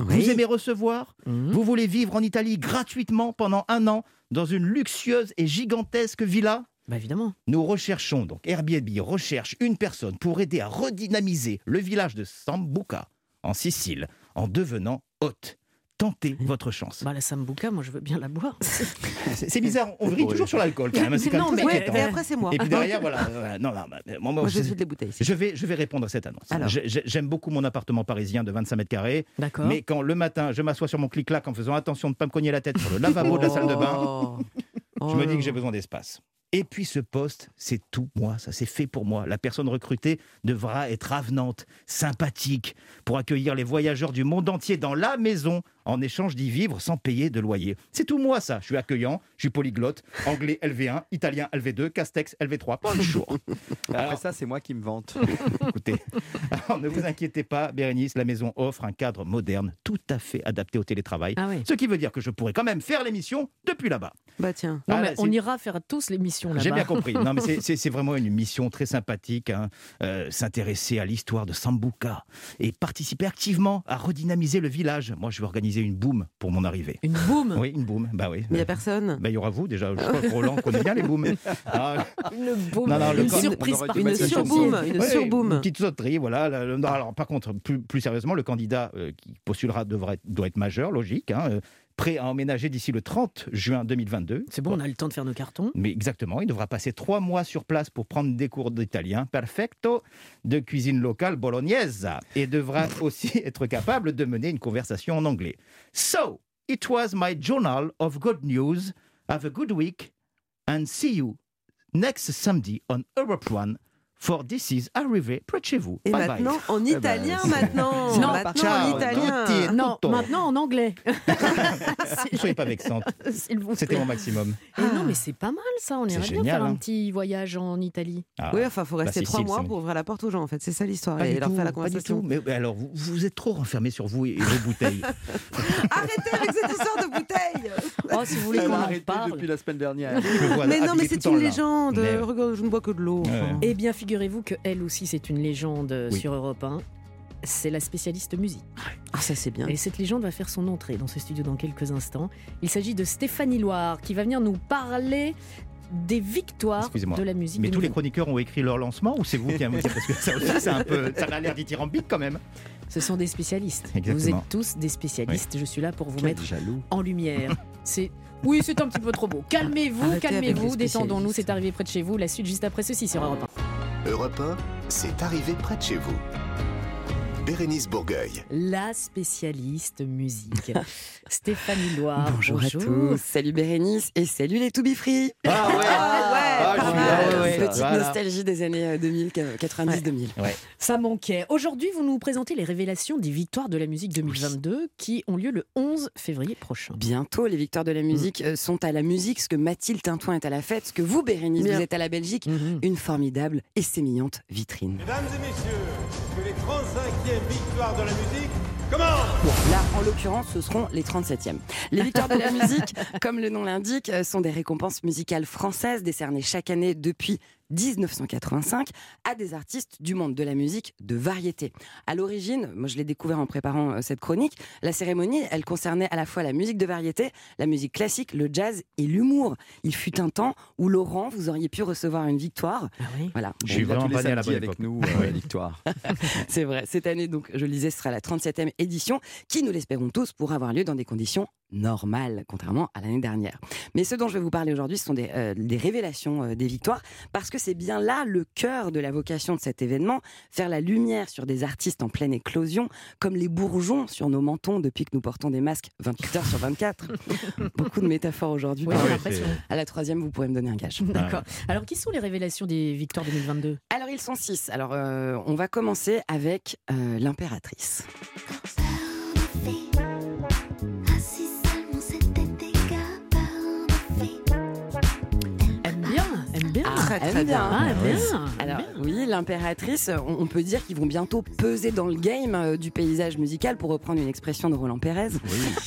Oui. Vous aimez recevoir? Mhm. Vous voulez vivre en Italie gratuitement pendant un an dans une luxueuse et gigantesque villa? Bah évidemment. Nous recherchons donc, Airbnb recherche une personne pour aider à redynamiser le village de Sambuca, en Sicile, en devenant hôte. Tentez votre chance. Bah, la sambuca, moi je veux bien la boire. C'est bizarre, on vrille toujours sur l'alcool quand même. C'est quand Non, même mais- après, c'est moi. Et puis derrière, voilà. voilà. Non, non, bah, moi, moi, Moi, je suis bouteilles. ici. je vais, je vais répondre à cette annonce. J'aime beaucoup mon appartement parisien de 25 mètres carrés, D'accord. mais quand le matin, je m'assois sur mon clic-clac en faisant attention de ne pas me cogner la tête sur le lavabo de la salle de bain, Oh. je Oh me dis là que j'ai besoin d'espace. Et puis ce poste, c'est tout moi, ça c'est fait pour moi. La personne recrutée devra être avenante, sympathique, pour accueillir les voyageurs du monde entier dans la maison en échange d'y vivre sans payer de loyer. C'est tout moi ça. Je suis accueillant, je suis polyglotte, anglais LV1, italien LV2, Castex LV3. Bonjour. Après Alors, ça, c'est moi qui me vante. <laughs> écoutez, alors, ne vous inquiétez pas, Bérénice, la maison offre un cadre moderne, tout à fait adapté au télétravail. Ah oui. Ce qui veut dire que je pourrais quand même faire l'émission depuis là-bas. Bah tiens. Non, Ah, mais là, on ira faire tous l'émission là-bas. J'ai bien compris. Non, mais <laughs> c'est vraiment une mission très sympathique. hein. Euh, S'intéresser à l'histoire de Sambuca et participer activement à redynamiser le village. Moi, je vais organiser une boom pour mon arrivée. Une boum Oui, une boom. Bah oui. Mais il n'y a personne. Bah, il y aura vous déjà. Je crois que Roland connaît bien les booms. <laughs> Ah, Une boum Non, Une surprise Une surboom. Une ouais, surboom. Une petite sauterie, voilà. Non, alors, par contre, plus, plus sérieusement, le candidat euh, qui postulera devra être- doit être majeur, logique. hein, euh, prêt à emménager d'ici le 30 juin 2022. C'est bon, on a le temps de faire nos cartons. Mais exactement, il devra passer trois mois sur place pour prendre des cours d'italien perfecto, de cuisine locale bolognaise, et devra <laughs> aussi être capable de mener une conversation en anglais. So, it was my journal of good news. Have a good week, and see you next Sunday on Europe One for This is Arrivé près de chez vous. Et bye maintenant, bye. en italien, maintenant. Non, maintenant, ciao, en italien. tutti. Non, maintenant en anglais. <laughs> Ne soyez pas vexante, <laughs> c'était mon maximum. Non, mais c'est pas mal ça. On C'est irait bien génial, faire un hein. petit voyage en Italie. Ah. Oui, enfin, il faut rester Bah, trois Sicile, mois pour ouvrir la porte aux gens, en fait. C'est ça l'histoire. Pas Et du leur tout, faire la pas du conversation. tout. Mais alors, vous, vous êtes trop renfermé sur vous et, vos bouteilles. <laughs> Arrêtez avec cette histoire de bouteille Oh, si vous voulez qu'on en parle. depuis la semaine dernière. Mais non, mais c'est une légende. Regarde, je ne bois que de l'eau. Eh bien, figurez-vous que elle aussi, c'est une légende Oui. sur Europe 1. C'est la spécialiste musique. Ah, ça, c'est bien. Et cette légende va faire son entrée dans ce studio dans quelques instants. Il s'agit de Stéphanie Loire qui va venir nous parler des victoires de la musique. Mais tous les 2020. chroniqueurs ont écrit leur lancement ou c'est vous qui avez Parce que ça aussi, c'est un peu, ça a l'air dithyrambique quand même. Ce sont des spécialistes. Vous êtes tous des spécialistes. Je suis là pour vous Quel mettre jaloux. en lumière. C'est oui, c'est un petit peu trop beau. <laughs> Calmez-vous, calmez-vous, détendons-nous. C'est arrivé près de chez vous. La suite juste après ceci sur Europe 1. Europe 1, c'est arrivé près de chez vous. Bérénice Bourgueil. La spécialiste musique, <laughs> Stéphanie Loire. Bonjour, à tous, salut Bérénice et salut les To Be Free. Ah ouais, Ah pas mal. ouais, ouais. Petite Voilà. nostalgie des années euh, 2000, 90-2000. Ça manquait. Aujourd'hui, vous nous présentez les révélations des victoires de la musique 2022 qui ont lieu le 11 février prochain. Bientôt, les victoires de la musique euh, sont à la musique, ce que Mathilde Tintouin est à la fête, ce que vous, Bérénice, Bien. vous êtes à la Belgique. Une formidable et sémillante vitrine. Mesdames et messieurs, que les 35e victoires de la musique Bon, là, en l'occurrence, ce seront les 37e. Les victoires de la <laughs> musique, comme le nom l'indique, euh, sont des récompenses musicales françaises décernées chaque année depuis 1985 à des artistes du monde de la musique de variété. À l'origine, moi je l'ai découvert en préparant euh, cette chronique, la cérémonie, elle concernait à la fois la musique de variété, la musique classique, le jazz et l'humour. Il fut un temps où Laurent, vous auriez pu recevoir une victoire. Voilà. Je suis Bon, il a vraiment pas à la bonne avec époque. nous, <laughs> euh. Victoire. C'est vrai. Cette année, donc, je le disais, ce sera la 37e édition qui, nous l'espérons tous, pourra avoir lieu dans des conditions normales, contrairement à l'année dernière. Mais ce dont je vais vous parler aujourd'hui, ce sont des, euh, des révélations euh, des victoires, parce que c'est bien là le cœur de la vocation de cet événement, faire la lumière sur des artistes en pleine éclosion, comme les bourgeons sur nos mentons depuis que nous portons des masques 28 heures sur 24. <laughs> Beaucoup de métaphores aujourd'hui. Oui. À la troisième, vous pourrez me donner un gage. D'accord. Alors, qui sont les révélations des victoires 2022 Alors ils sont six. Alors euh, on va commencer avec l'impératrice. Ah, aime bien. Ah, bien. Alors oui, l'impératrice, on, on peut dire qu'ils vont bientôt peser dans le game euh, du paysage musical, pour reprendre une expression de Roland Pérez.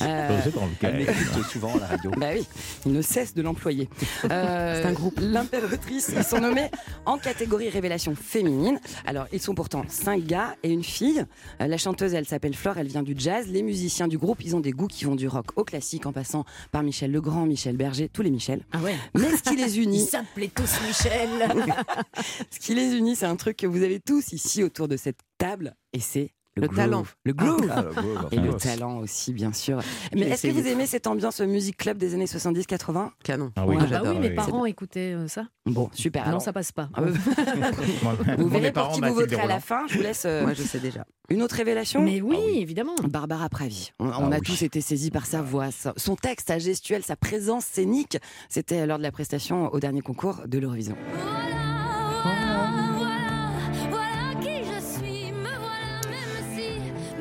Euh, Peser dans le Elle game. m'écoute <laughs> souvent à la radio. Bah oui, il ne cesse de l'employer. <laughs> Euh, C'est un groupe. L'impératrice, ils sont nommés en catégorie révélation féminine. Alors, ils sont pourtant cinq gars et une fille. Euh, la chanteuse, elle s'appelle Flore, elle vient du jazz. Les musiciens du groupe, ils ont des goûts qui vont du rock au classique, en passant par Michel Legrand, Michel Berger, tous les Michel. Ah ouais. Mais ce qui les <laughs> Ils unit, s'appelaient tous Michel. <laughs> ce qui les unit, c'est un truc que vous avez tous ici autour de cette table, et c'est Le talent. Le groove. Ah, le groove, Et le talent aussi, bien sûr. Mais est-ce que vous aimez cette ambiance musique club des années 70-80 Canon. Ah oui. Ouais, Ah bah oui, mes parents écoutaient euh, ça? Bon, super. Non, alors, ça passe pas. Ah, <laughs> vous verrez pour qui vous voterez à la fin. Je vous laisse euh, Moi, je sais déjà. une autre révélation? Mais oui, Ah évidemment. Barbara Pravi. On, on Ah a oui. tous été saisis par sa voix, son texte, sa gestuelle, sa présence scénique. C'était lors de la prestation au dernier concours de l'Eurovision.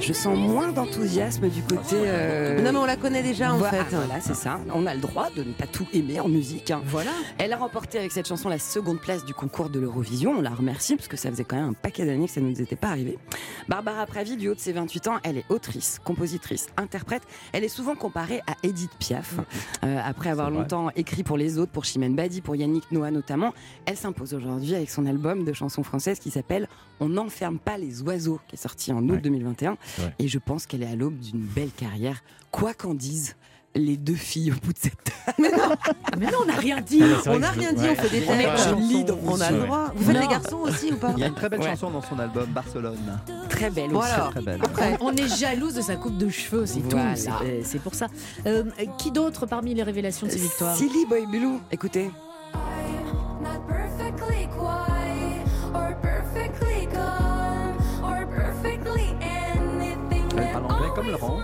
Je sens moins d'enthousiasme du côté. euh, Non, mais on la connaît déjà en voilà, fait. Voilà, c'est ça. On a le droit de ne pas tout aimer en musique. hein. Voilà. Elle a remporté avec cette chanson la seconde place du concours de l'Eurovision. On la remercie parce que ça faisait quand même un paquet d'années que ça ne nous était pas arrivé. Barbara Pravi, du haut de ses 28 ans, elle est autrice, compositrice, interprète. Elle est souvent comparée à Edith Piaf. <laughs> Euh, après avoir vrai. longtemps écrit pour les autres, pour Chimène Badi, pour Yannick Noah notamment, elle s'impose aujourd'hui avec son album de chansons françaises qui s'appelle On n'enferme pas les oiseaux, qui est sorti en août 2021. Ouais. Et je pense qu'elle est à l'aube d'une belle carrière, quoi qu'en disent les deux filles au bout de cette table. Mais non, on n'a rien dit. Ah, mais On n'a rien dit, ouais. on fait des On lis dans On a le droit. Vous faites Non. les garçons aussi ou pas Il y a une très belle Ouais. chanson dans son album Barcelone. Très belle aussi. Voilà. Très belle. Après, On est jalouse de sa coupe de cheveux, c'est Voilà. tout. C'est- C'est pour ça. Euh, qui d'autre parmi les révélations de ces victoires? Silly Boy Blue, écoutez. Comme Laurent.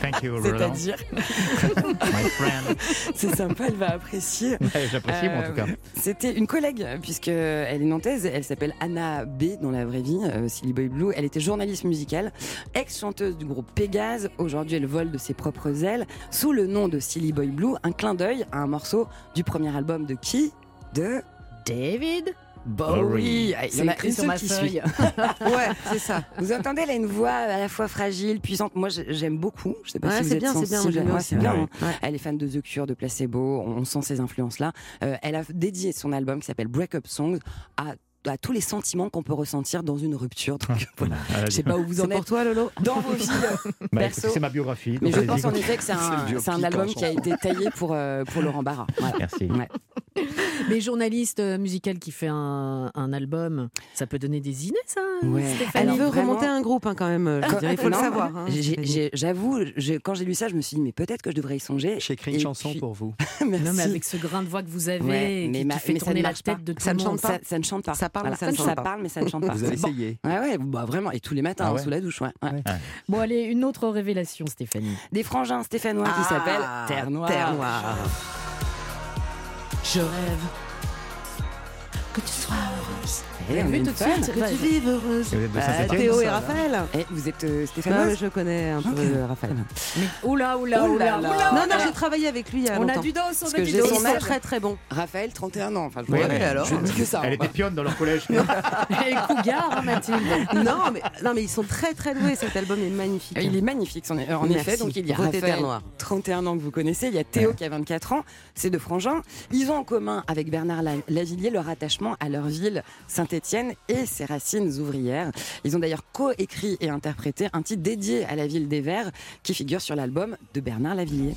Thank you, Roland. C'est-à-dire, My friend. <laughs> c'est sympa, elle va apprécier. Ouais, J'apprécie, moi, en tout cas. Euh, C'était une collègue, puisque elle est nantaise, elle s'appelle Anna B dans la vraie vie, euh, Silly Boy Blue. Elle était journaliste musicale, ex-chanteuse du groupe Pégase. Aujourd'hui, elle vole de ses propres ailes. Sous le nom de Silly Boy Blue, un clin d'œil à un morceau du premier album de qui? De David Bowie. Ah, Il y C'est en a écrit une sur ma qui feuille. suit. <laughs> ouais, c'est ça. Vous entendez, elle a une voix à la fois fragile, puissante. Moi, j'ai- j'aime beaucoup. Je sais pas Ouais, si vous c'est êtes bien, c'est bien, sensible. Ouais, bien. Ouais. hein. Elle est fan de The Cure, de Placebo. On, on sent ces influences-là. Euh, elle a dédié son album qui s'appelle Break Up Songs à à tous les sentiments qu'on peut ressentir dans une rupture. Donc voilà, Elle a je sais pas où vous en C'est êtes pour toi, Lolo dans vos vies euh, Bah, perso. C'est ma biographie. Mais je pense en effet que c'est un, album qui a été taillé pour, euh, pour Laurent Barra. Voilà. <laughs> Merci. Ouais. Mais journaliste euh, musical qui fait un, un album, ça peut donner des idées, ça Ouais. Elle veut vraiment- remonter un groupe hein, quand même. je il faut le savoir. hein, J'avoue, quand j'ai lu ça, je me suis dit, mais peut-être que je devrais y songer. J'ai écrit une Et chanson puis- pour vous. <laughs> Merci. Non, mais avec ce grain de voix que vous avez, Ouais, qui, mais qui ma- fait mais tourner la pas. tête de tout Ça le ne monde. chante pas. Ça, ça ne chante pas. Ça parle, mais ça ne ça, chante pas. parle, mais ça ne chante pas. Vous avez Bon. essayé. Ouais, ouais, bah vraiment, et tous les matins Ah ouais sous la douche. Ouais, ouais. Bon, allez, une autre révélation, Stéphanie. Des frangins stéphanois qui Ah, s'appellent Terre Noire. Terre Noire. Je rêve que tu sois heureuse. Eh, on Vu tout de suite, Que tu vives heureuse. Et vous êtes de Bah, Saint-Étienne Théo et Raphaël. Eh, vous êtes euh, Non, mais stéphanoise je connais un peu euh, Raphaël. Mais oula, oula, oula. Non, non, j'ai travaillé avec lui il y a On a longtemps. du dos, on Parce a que du j'ai dos. Ils sont très très bons. Raphaël, 31 ans. Enfin, je, alors je dis que ça. Elle hein. était pionne dans leur collège. <laughs> Et Cougar, hein, Mathilde. <laughs> Non, mais, non, mais ils sont très très doués. Cet album est magnifique. Il est magnifique, en, effet. Donc il y a Raphaël, Noire. 31 ans que vous connaissez. Il y a Théo qui a 24 ans. C'est de frangins. Ils ont en commun avec Bernard La- Lavillier leur attachement à leur ville Et ses racines ouvrières. Ils ont d'ailleurs co-écrit et interprété un titre dédié à la ville des Verts qui figure sur l'album de Bernard Lavillier.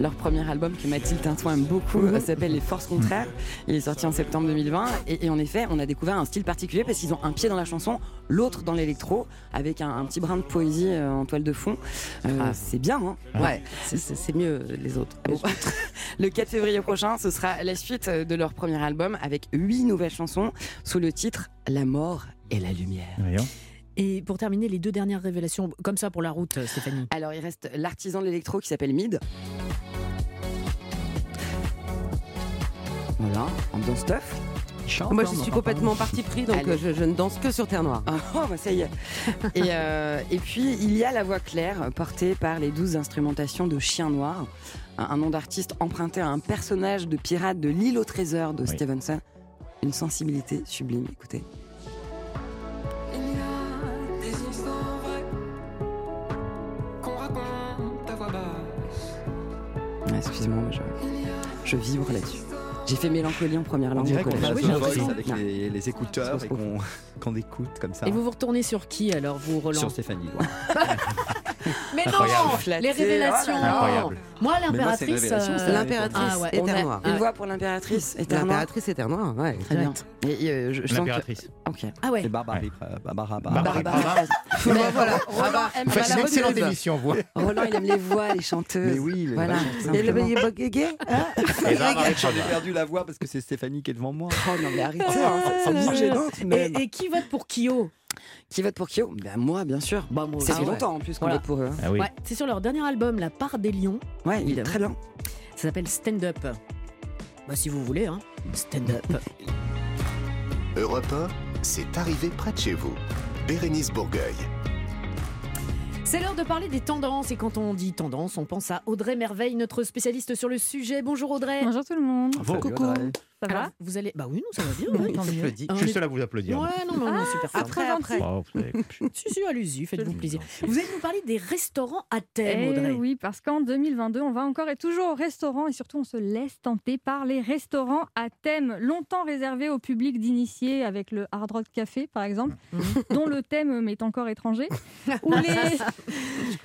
Leur premier album que Mathilde Tintouin aime beaucoup euh, s'appelle Les Forces Contraires. Il est sorti en septembre 2020 et, et en effet on a découvert un style particulier parce qu'ils ont un pied dans la chanson, l'autre dans l'électro avec un, un petit brin de poésie euh, en toile de fond. Euh, Ah. C'est bien, hein Ouais, c'est- mieux les autres. Bon. <laughs> Le 4 février prochain, ce sera la suite euh, de leur premier album avec huit nouvelles chansons sous le titre La mort et la lumière. Voyons. Et pour terminer, les deux dernières révélations, comme ça pour la route, Stéphanie. Alors il reste l'artisan de l'électro qui s'appelle Mid. Voilà, ambiance stuff. Moi, je suis complètement parti pris, donc euh, je, je ne danse que sur Terre Noire. <laughs> Oh, bah ça y est. Et, euh, et puis, il y a la voix claire portée par les douze instrumentations de Chien Noir, un, un nom d'artiste emprunté à un personnage de pirate de l'île au trésor de Oui. Stevenson. Une sensibilité sublime, écoutez. Excusez-moi, mais je, je vibre là-dessus. J'ai fait mélancolie en première On langue dirait qu'on oui, j'ai Voice l'impression. avec les, les écouteurs et <laughs> qu'on écoute comme ça. Et vous vous retournez sur qui alors, vous, Roland? Sur Stéphanie. Loire. <laughs> Mais non, Incroyable. les révélations. Incroyable. Moi, c'est l'impératrice. euh, L'impératrice Ah ouais. est Noire. une voix pour l'impératrice et Terre Noire. L'impératrice est Terre Noire, ouais. Très bien. euh. L'impératrice. Ok. Ah ouais. Et Barbara, euh, Barbara, Barbara, voilà. Roland aime Vous faites la une excellente émission, vous. Roland, il aime les voix, les chanteuses. Mais oui, voilà. Et le hein Et Barbara, <laughs> J'ai perdu la voix parce que c'est Stéphanie qui est devant moi. Oh non, mais arrêtez, ça me gênant. Et, qui vote pour Kyo? Qui vote pour Kyo? Ben moi, bien sûr. Bah, moi Ça fait longtemps en plus qu'on Voilà. vote pour eux. hein. Ah oui. Ouais, c'est sur leur dernier album, La part des lions. Ouais, il est très bien. Ça s'appelle Stand Up. Bah, si vous voulez, hein. Stand Up. <laughs> Europe 1, c'est arrivé près de chez vous. Bérénice Bourgueil. C'est l'heure de parler des tendances. Et quand on dit tendance, on pense à Audrey Merveille, notre spécialiste sur le sujet. Bonjour Audrey. Bonjour tout le monde. Salut, Coucou. Audrey. Ça Alors, va vous allez. Bah oui, nous ça va bien. <laughs> J'applaudis. Ah, Je on suis est- seul à vous applaudir. Ouais, non, non, non, super fort. Après, après. Oh, <laughs> Si, si, allez-y, faites-vous plaisir. Vous allez nous parler des restaurants à thème, Eh Audrey. oui, parce qu'en 2022, on va encore et toujours au restaurant et surtout on se laisse tenter par les restaurants à thème, longtemps réservés au public d'initiés avec le Hard Rock Café par exemple, Mhm. dont le thème m'est encore étranger. <laughs> Ou les...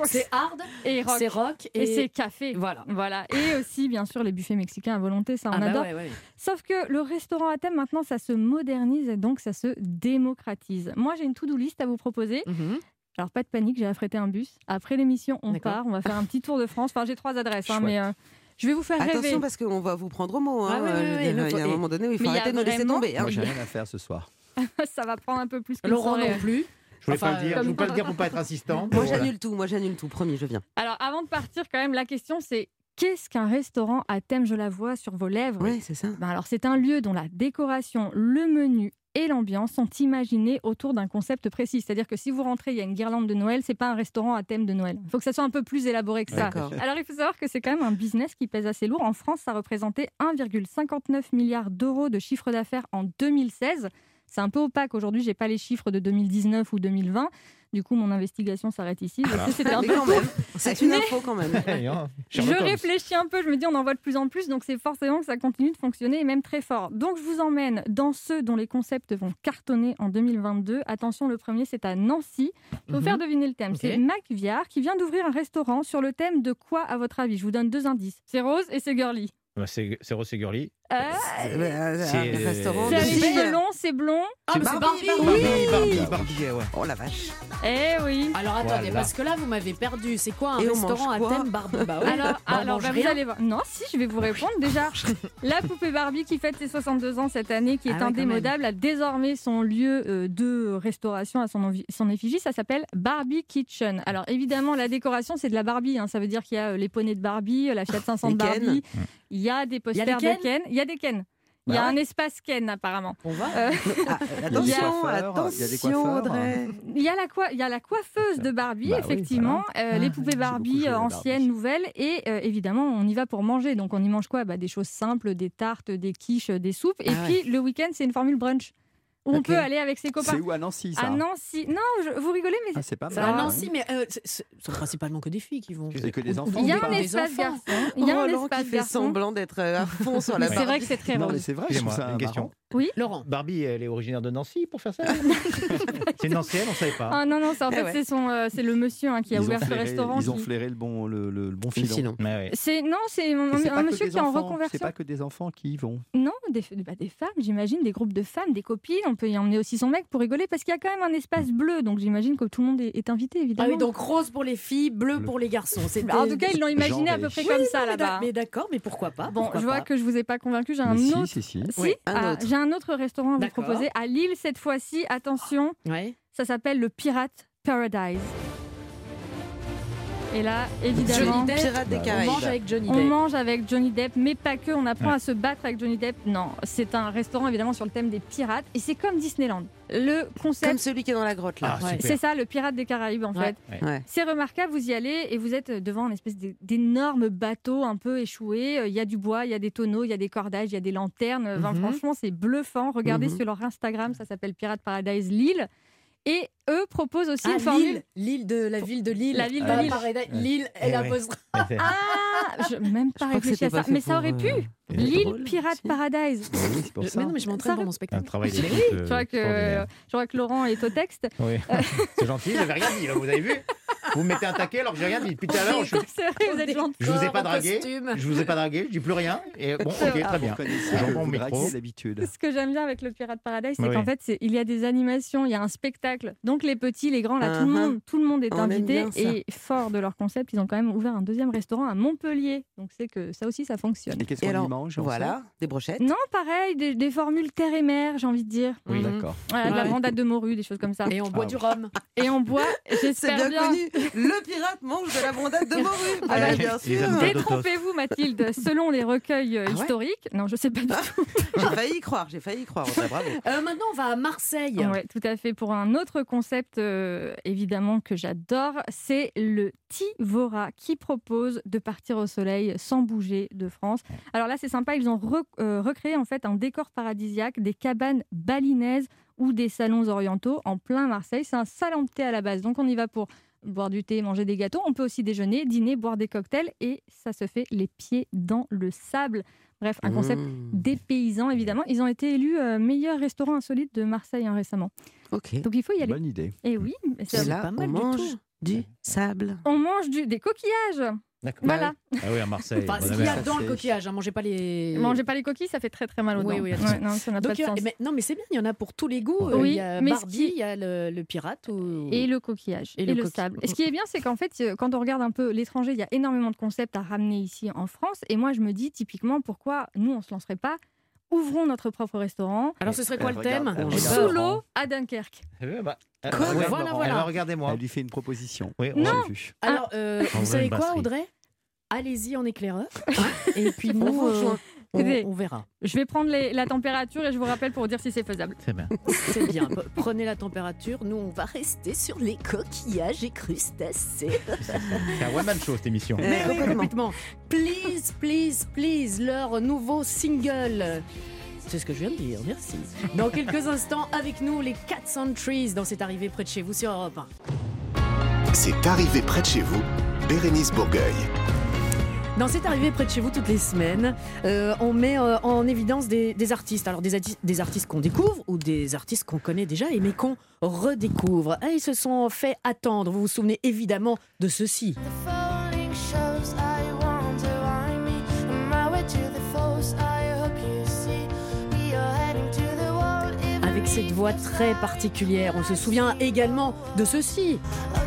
C'est hard, et rock. c'est rock Et, et, c'est café. Voilà. Voilà. Et aussi, bien sûr, les buffets mexicains à volonté, ça on Ah bah adore. ouais, ouais. Sauf que le restaurant à thème, maintenant, ça se modernise et donc ça se démocratise. Moi, j'ai une to-do list à vous proposer. Mhm. Alors, pas de panique, j'ai affrété un bus. Après l'émission, on D'accord. part. On va faire un petit tour de France. Enfin, j'ai trois adresses, hein, mais euh, je vais vous faire rêver. Attention parce qu'on va vous prendre au mot. Hein. Ah il y a un moment donné où il faut Mais il y a arrêter de nous laisser tomber. hein. Moi, j'ai rien <laughs> à faire ce soir. <laughs> ça va prendre un peu plus que Laurent non plus. Je voulais Enfin, pas le dire, je voulais pas le dire pour pas être <laughs> insistant. Moi, Voilà. j'annule tout. Moi, j'annule tout. Promis, je viens. Alors, avant de partir, quand même, la question, c'est qu'est-ce qu'un restaurant à thème Je la vois sur vos lèvres. Oui, c'est ça. Ben alors, c'est un lieu dont la décoration, le menu et l'ambiance sont imaginés autour d'un concept précis. C'est-à-dire que si vous rentrez, il y a une guirlande de Noël, c'est pas un restaurant à thème de Noël. Il faut que ça soit un peu plus élaboré que ça. <laughs> Alors, il faut savoir que c'est quand même un business qui pèse assez lourd. En France, ça représentait 1,59 milliard d'euros de chiffre d'affaires en 2016. C'est un peu opaque aujourd'hui, j'ai pas les chiffres de 2019 ou 2020. Du coup, mon investigation s'arrête ici. C'était un Mais peu quand court. même, <laughs> c'est une Mais- info quand même. <laughs> Hein, Je réfléchis un peu, je me dis on en voit de plus en plus, donc c'est forcément que ça continue de fonctionner et même très fort. Donc je vous emmène dans ceux dont les concepts vont cartonner en 2022. Attention, le premier c'est à Nancy. Je vais vous Mhm. faire deviner le thème. C'est Mac Viard qui vient d'ouvrir un restaurant sur le thème de quoi à votre avis? Je vous donne deux indices. C'est rose et c'est girly. Bah, C'est c'est Rose et Girly. Ah, C'est, un euh, restaurant c'est de filles. cheveux longs, c'est blond. Ah, mais c'est Barbie, Barbie. Barbie. Barbie, Barbie, Barbie, ouais. Oh la vache. Eh oui. Alors attendez, Voilà. parce que là vous m'avez perdu. C'est quoi un Et on restaurant mange à quoi thème Barbie Bah ouais. Alors, Bah, on alors mange bah, vous rien. allez voir. Non, si, je vais vous répondre. Déjà, <laughs> la poupée Barbie qui fête ses 62 ans cette année, qui est Ah ouais, quand indémodable, a désormais son lieu euh, de restauration à son, envi- son effigie. Ça s'appelle Barbie Kitchen. Alors, évidemment, la décoration, c'est de la Barbie. hein. Ça veut dire qu'il y a euh, les poneys de Barbie, euh, la Fiat 500 de Les Ken. Barbie. Il y a des posters de Ken Ken. Il y a des Ken. Il y a Bah un espace Ken, apparemment. On va. Euh, <laughs> Ah, <laughs> Il y a des attention, coiffeurs, il y a des attention. Audrey. Il y, a la il y a la coiffeuse de Barbie, Bah oui, effectivement, euh, les poupées Barbie joué à euh, Barbie. anciennes, nouvelles, et euh, évidemment, on y va pour manger. Donc, on y mange quoi? Bah, Des choses simples, des tartes, des quiches, des soupes. Et Ah puis, le week-end, c'est une formule brunch. Où on peut aller avec ses copains. C'est où à Nancy ça À Nancy. Non, je- vous rigolez, mais Ah, c'est pas C'est mal. à Nancy, mais euh, c'est- c'est c'est principalement que des filles qui vont. C'est que des enfants. il y a un espace garçon. Il y a un Roland espace qui fait semblant d'être euh, à fond sur la C'est vrai que c'est très Non, mais rose. c'est vrai, ça une question. marrant. Laurent. Barbie, elle est originaire de Nancy pour faire ça <laughs> C'est une ancienne, on savait pas. Ah non, non, c'est en Eh fait, ouais. c'est son, euh, c'est le monsieur hein, qui a Ils ouvert ce flairé- restaurant. Ils ont flairé le bon, le, le- le bon filon. ouais. C'est non, c'est un, un monsieur qui est en reconversion. C'est pas que des enfants qui y vont. Non, des, bah, des femmes, j'imagine, des groupes de femmes, des copines. On peut y emmener aussi son mec pour rigoler parce qu'il y a quand même un espace bleu. Donc j'imagine que tout le monde est, est invité, Ah évidemment. oui, donc rose pour les filles, bleu Bleu. pour les garçons. <laughs> En tout cas, ils l'ont imaginé à peu près Oui, comme ça là-bas. Mais d'accord, mais pourquoi pas Bon, pourquoi je vois pas. que je vous ai pas convaincu. J'ai un si, autre. si, si. Si, Oui, un ah, autre. j'ai un autre restaurant à vous proposer à Lille cette fois-ci. Attention, Ouais. ça s'appelle le Pirate Paradise. Et là, évidemment, Johnny Depp, Pirate des on mange avec Johnny on Depp. mange avec Johnny Depp, mais pas que. On apprend Ouais. à se battre avec Johnny Depp. Non, c'est un restaurant évidemment sur le thème des pirates. Et c'est comme Disneyland. Le concept, Comme celui qui est dans la grotte là. Ah, Ouais. c'est ça, le pirate des Caraïbes en Ouais. fait. Ouais. C'est remarquable, vous y allez et vous êtes devant une espèce d'é- d'énorme bateau un peu échoué. Euh, Il y a du bois, il y a des tonneaux, il y a des cordages, il y a des lanternes. Enfin, Mhm. Franchement, c'est bluffant. Regardez Mhm. sur leur Instagram, ça s'appelle Pirate Paradise Lille. Et eux proposent aussi Ah, une formule. Lille, Lille de la ville de Lille. La ville de Ah, Lille. Lille, Eh elle ouais. apostrophe. Ah, je même pas réfléchi à ça. fait Mais ça aurait pu. euh, drôle, Pirate. Paradise. Oui, c'est pour ça. Mais non, mais je m'entraîne pour mon Un spectacle. travail Je euh, vois, que, je vois que Laurent est au texte. <laughs> Oui. <laughs> C'est gentil, j'avais rien dit, là, vous avez vu Vous me mettez un taquet alors que j'ai rien dit. Depuis tout à l'heure, je, C'est vrai, vous êtes gentil. je vous ai pas dragué. Je vous ai pas dragué, je dis plus rien. Et bon, ok, très bien. J'en. Ce que j'aime bien avec le Pirate Paradise, c'est Oui. qu'en fait, il y a des animations, il y a un spectacle. Donc les petits, les grands, là, tout, le Uh-huh. monde, tout le monde est invité. Et fort de leur concept, ils ont quand même ouvert un deuxième restaurant à Montpellier. Donc c'est que ça aussi, ça fonctionne. Et qu'est-ce qu'on mange Voilà, des brochettes. Non, pareil, des, des formules terre et mer, j'ai envie de dire. sait Mhm. D'accord. Voilà, de la Ouais. brandade de morue, des choses comme ça. Et on boit Ah du oui. rhum. <laughs> Et on boit, j'espère bien, bien. connu. Le pirate mange de la brandade de morue. <laughs> Ah Bah, bien sûr. Détrompez-vous, Mathilde, selon les recueils euh, Ah ouais historiques. Non, je sais pas du tout. <laughs> J'ai failli y croire, j'ai failli y croire. Audrey, bravo. Euh, maintenant, on va à Marseille. Ouais, tout à fait. Pour un autre concept, euh, évidemment, que j'adore, c'est le Tivora qui propose de partir au soleil sans bouger de France. Alors là, c'est sympa, ils ont re- euh, recréé en fait un décor paradisiaque, des cabanes balinaises ou des salons orientaux en plein Marseille. C'est un salon de thé à la base, donc on y va pour boire du thé, manger des gâteaux. On peut aussi déjeuner, dîner, boire des cocktails et ça se fait les pieds dans le sable. Bref, un concept Mmh. des paysans, évidemment. Ils ont été élus euh, meilleur restaurant insolite de Marseille hein, récemment. Ok. Donc il faut y aller. Bonne idée. Et oui, ça- Et là, pas mal on du mange tout. du sable. on mange du, des coquillages. Voilà. Ah oui, à Marseille. Enfin, ce qu'il y a dans le coquillage, hein, mangez pas les. Mangez pas les coquilles, ça fait très très mal aux Oui, dents. oui, Ouais, non, ça n'a pas Donc, de il y a- sens. mais- non, mais c'est bien, il y en a pour tous les goûts. Oui, Euh, il y a mais Barbie, qui- il y a le, le pirate. Ou... Et le coquillage, Et et, le le, coquille- sable. Et ce qui est bien, c'est qu'en fait, euh, quand on regarde un peu l'étranger, il y a énormément de concepts à ramener ici en France. Et moi, je me dis typiquement, pourquoi nous, on se lancerait pas Ouvrons notre propre restaurant Alors, ce serait quoi Elle le thème regarde- regarde. peur. sous l'eau à Dunkerque. Eh ben, bah, Quoi Voilà, voilà. alors, regardez-moi. Elle lui fait une proposition. Oui, on Non. l'a vu. Alors, euh, On vous savez quoi. Audrey? Allez-y en éclaireur. et puis <laughs> nous, On euh, on, on verra. Je vais prendre les- la température et je vous rappelle pour vous dire si c'est faisable. C'est bien. C'est bien. P- Prenez la température. Nous, on va rester sur les coquillages et crustacés. C'est un one-man show cette émission. Mais oui, complètement. Please, please, please, leur nouveau single. C'est ce que je viens de dire, merci. Dans quelques instants, avec nous, les Cats on Trees dans cette arrivée près de chez vous sur Europe 1. C'est arrivé près de chez vous, Bérénice Bourgueil. Dans cette arrivée près de chez vous toutes les semaines, euh, on met euh, en évidence des, des artistes. Alors des, des artistes qu'on découvre ou des artistes qu'on connaît déjà et mais qu'on redécouvre. Et ils se sont fait attendre. Vous vous souvenez évidemment de ceci. Avec cette voix très particulière, on se souvient également de ceci. Oh,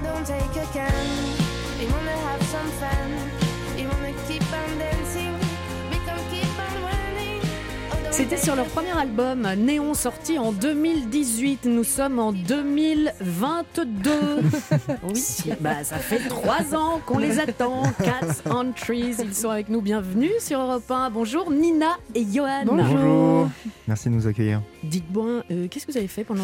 C'était sur leur premier album, Néon, sorti en 2018. Nous sommes en 2022. <laughs> oui, bah, ça fait trois ans qu'on les attend. Cats on Trees, ils sont avec nous. Bienvenue sur Europe 1. Bonjour Nina et Johan. Bonjour. Merci de nous accueillir. Dites-moi, euh, qu'est-ce que vous avez fait pendant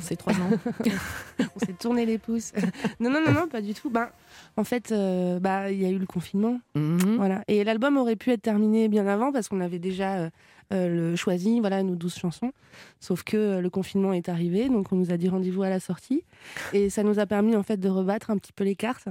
ces trois ans <laughs> on s'est tourné les pouces. non, non, non, non, pas du tout. Ben, en fait, euh, bah, il y a eu le confinement. Mhm. Voilà. Et l'album aurait pu être terminé bien avant parce qu'on avait déjà euh, le choisi, voilà, nos 12 chansons. Sauf que euh, le confinement est arrivé, donc on nous a dit rendez-vous à la sortie. Et ça nous a permis, en fait, de rebattre un petit peu les cartes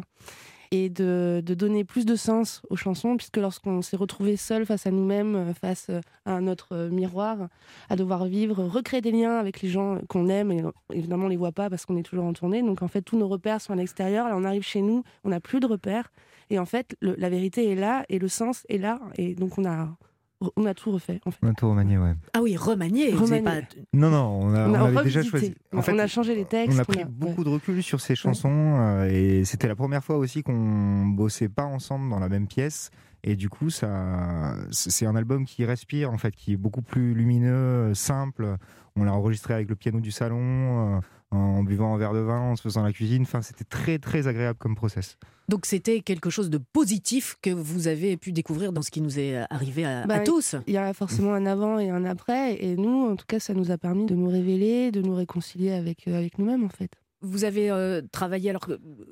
et de, donner plus de sens aux chansons, puisque lorsqu'on s'est retrouvé seul face à nous-mêmes, euh, face euh, à notre euh, miroir, à devoir vivre, recréer des liens avec les gens qu'on aime, et euh, évidemment on les voit pas parce qu'on est toujours en tournée, donc en fait tous nos repères sont à l'extérieur, là on arrive chez nous, on n'a plus de repères, et en fait la vérité est là, et le sens est là, et donc on a, on a tout refait en fait. On a tout remanié, ouais. Ah oui, remanié. pas- Non, non, on, a, On on a avait déjà choisi. On a changé les textes, On a on pris a- beaucoup ouais. de recul sur ces chansons euh, et c'était la première fois aussi qu'on bossait pas ensemble dans la même pièce. Et du coup, ça, c'est un album qui respire, en fait, qui est beaucoup plus lumineux, simple. On l'a enregistré avec le piano du salon, euh, en buvant un verre de vin, en se faisant la cuisine. Enfin, c'était très, très agréable comme process. Donc c'était quelque chose de positif que vous avez pu découvrir dans ce qui nous est arrivé à, à Bah, tous. Il y a forcément un avant et un après. Et nous, en tout cas, ça nous a permis de nous révéler, de nous réconcilier avec, euh, avec nous-mêmes, en fait. Vous avez euh, travaillé alors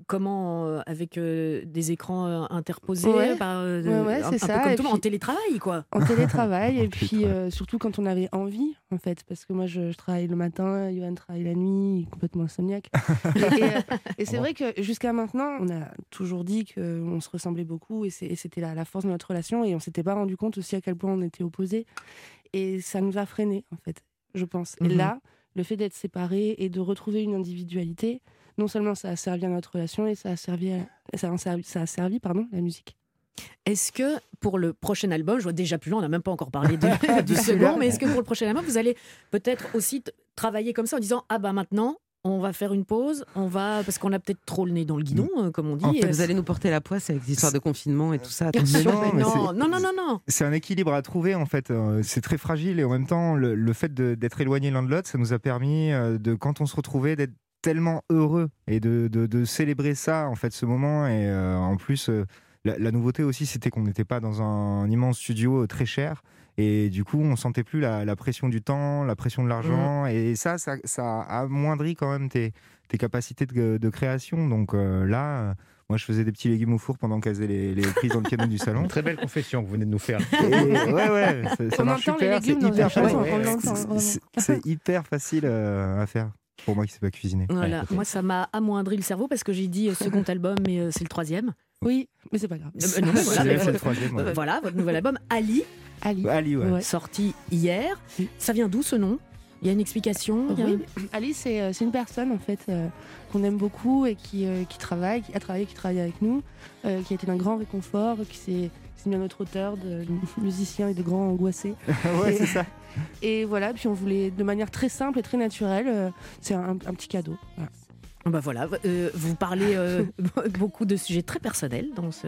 comment euh, avec euh, des écrans euh, interposés, Ouais. bah, euh, Ouais, ouais, un, c'est un ça. peu comme Et tout le monde, en télétravail quoi. En télétravail, <laughs> et puis euh, surtout quand on avait envie, en fait, parce que moi je, je travaille le matin, Johan travaille la nuit, il est complètement insomniaque. <laughs> et et, euh, et c'est vrai que jusqu'à maintenant, on a toujours dit qu'on se ressemblait beaucoup, et c'était la, la force de notre relation, et on s'était pas rendu compte aussi à quel point on était opposés. Et ça nous a freinés, en fait, je pense. Et Mhm. là, le fait d'être séparés et de retrouver une individualité, non seulement ça a servi à notre relation, et ça a servi, à- ça a servi, ça a servi pardon, la musique. Est-ce que pour le prochain album, je vois déjà plus loin, on n'a même pas encore parlé de- <laughs> du second, mais est-ce que pour le prochain album, vous allez peut-être aussi travailler comme ça en disant ah bah maintenant on va faire une pause, on va parce qu'on a peut-être trop le nez dans le guidon, euh, comme on dit. En fait, Euh, vous allez nous porter la poisse avec l'histoire de confinement et tout ça. Attention. non, c'est- non, non, non, non. C'est un équilibre à trouver en fait. Euh, C'est très fragile et en même temps, le, le fait d'être éloigné l'un de l'autre, ça nous a permis de, quand on se retrouvait, d'être tellement heureux et de, de- de célébrer ça en fait, ce moment. Et euh, en plus, euh, la, la nouveauté aussi, c'était qu'on n'était pas dans un, immense studio très cher. Et du coup, on sentait plus la, la pression du temps, la pression de l'argent. Et ça, ça, ça amoindrit quand même tes, tes capacités de, de création. Donc euh, là, euh, moi, je faisais des petits légumes au four pendant qu'elles faisaient les, les prises dans le piano du salon. Une <laughs> très belle confession que vous venez de nous faire. Et ouais, ouais, ça, marche super. C'est hyper facile. C'est- hyper facile euh, à faire pour moi qui ne sais pas cuisiner. Voilà, Ouais. moi ça m'a amoindri le cerveau parce que j'ai dit euh, second <laughs> album, mais c'est le troisième. Oui, mais c'est pas grave. Euh, non, voilà, C'est mais c'est vo- le troisième. ouais. euh, voilà, votre nouvel album, Ali, Ali. Ali, ouais. Ouais. sorti hier. Ça vient d'où ce nom? Il y a une explication? Il y a- Oui, Ali, c'est euh, c'est une personne en fait euh, qu'on aime beaucoup et qui, euh, qui travaille, qui a travaillé, qui travaille avec nous, euh, qui a été d'un grand réconfort, qui s'est mis à notre hauteur de <laughs> musicien et de grand angoissé. <laughs> ouais, Et- c'est ça. Et voilà, puis on voulait de manière très simple et très naturelle, euh, c'est un, un petit cadeau. Voilà. Bah voilà, euh, vous parlez euh, <laughs> beaucoup de sujets très personnels dans, ce,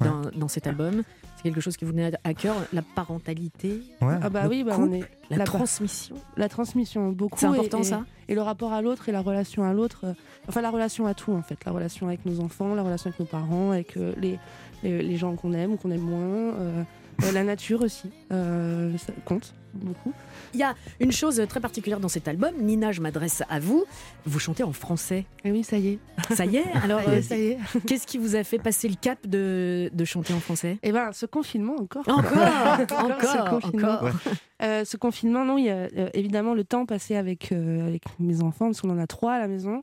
dans, dans cet album. Quelque chose qui vous tenait à cœur, la parentalité. Ah bah le oui, bah couple, on est la, transmission. La transmission, beaucoup. C'est important, et- ça Et le rapport à l'autre et la relation à l'autre. euh, enfin, la relation à tout, en fait. La relation avec nos enfants, la relation avec nos parents, avec euh, les, les, les gens qu'on aime ou qu'on aime moins. euh, euh, la nature aussi, euh, ça compte beaucoup. Il y a une chose très particulière dans cet album. Nina, je m'adresse à vous. Vous chantez en français. Et oui, ça y est. Ça y est <laughs> Alors, Ça y est, euh, <laughs> qu'est-ce qui vous a fait passer le cap de, de chanter en français? Eh ben, ce confinement encore. Encore, <laughs> ce encore, confinement. encore. Euh, ce confinement, non, il y a euh, évidemment le temps passé avec, euh, avec mes enfants, parce qu'on en a trois à la maison.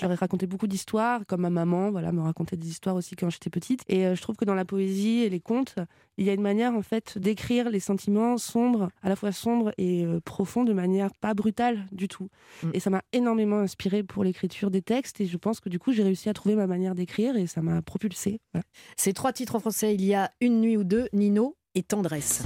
Je leur ai raconté beaucoup d'histoires, comme ma maman, voilà, me racontait des histoires aussi quand j'étais petite. Et euh, je trouve que dans la poésie et les contes, il y a une manière en fait d'écrire les sentiments sombres, à la fois sombres et euh, profonds, de manière pas brutale du tout. Et ça m'a énormément inspiré pour l'écriture des textes. Et je pense que du coup, j'ai réussi à trouver ma manière d'écrire et ça m'a propulsé. Voilà. Ces trois titres en français, il y a Une nuit ou deux, Nino et Tendresse.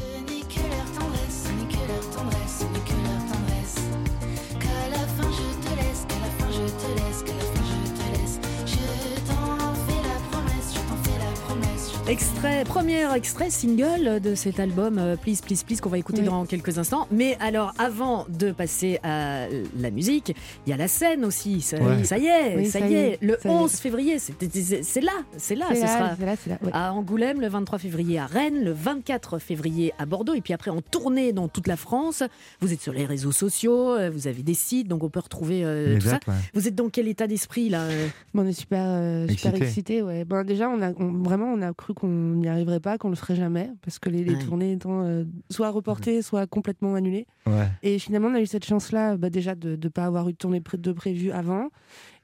Extrait, premier extrait single de cet album euh, Please Please Please qu'on va écouter Oui. dans quelques instants. Mais alors avant de passer à la musique, il y a la scène aussi. Ça, Ouais. ça y est, Oui, ça, ça y est. est, Le ça y est. 11 février, c'est- là, c'est là. C'est Ce là, sera c'est là, c'est là, ouais. à Angoulême le 23 février à Rennes, le 24 février à Bordeaux et puis après en tournée dans toute la France. Vous êtes sur les réseaux sociaux, euh, vous avez des sites donc on peut retrouver euh, tout ça. ouais. Vous êtes dans quel état d'esprit là Bon, on est super, euh, super Excité. excités. Ouais. Ben, déjà, on a, on- vraiment, on a cru qu'on n'y arriverait pas, qu'on le ferait jamais, parce que les, les Ouais. tournées étant euh, soit reportées, soit complètement annulées. Ouais. Et finalement, on a eu cette chance-là, bah, déjà de ne pas avoir eu de tournée de prévue avant.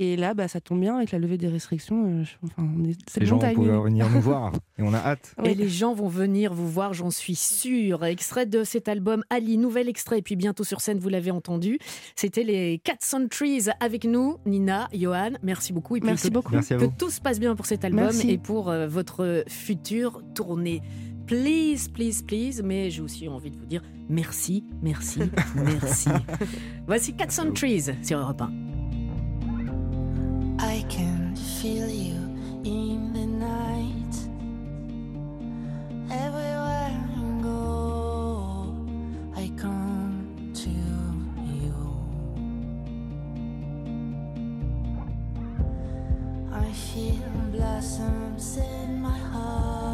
Et là, bah, ça tombe bien avec la levée des restrictions. euh, je- enfin, on est, c'est Les le gens vont pouvoir venir nous voir <laughs> et on a hâte. Et les gens vont venir vous voir, j'en suis sûre. Extrait de cet album Ali, nouvel extrait, et puis bientôt sur scène, vous l'avez entendu. C'était les Cats on Trees avec nous, Nina, Johan. Merci beaucoup. Et puis Merci que, beaucoup. Merci à que tout se passe bien pour cet album Merci. et pour euh, votre future tournée. Please, please, please. Mais j'ai aussi envie de vous dire merci, merci, <laughs> merci. Voici Cats on Trees sur Europe 1. I can feel you in the night. Everywhere I go, I come to you. I feel blossoms in my heart.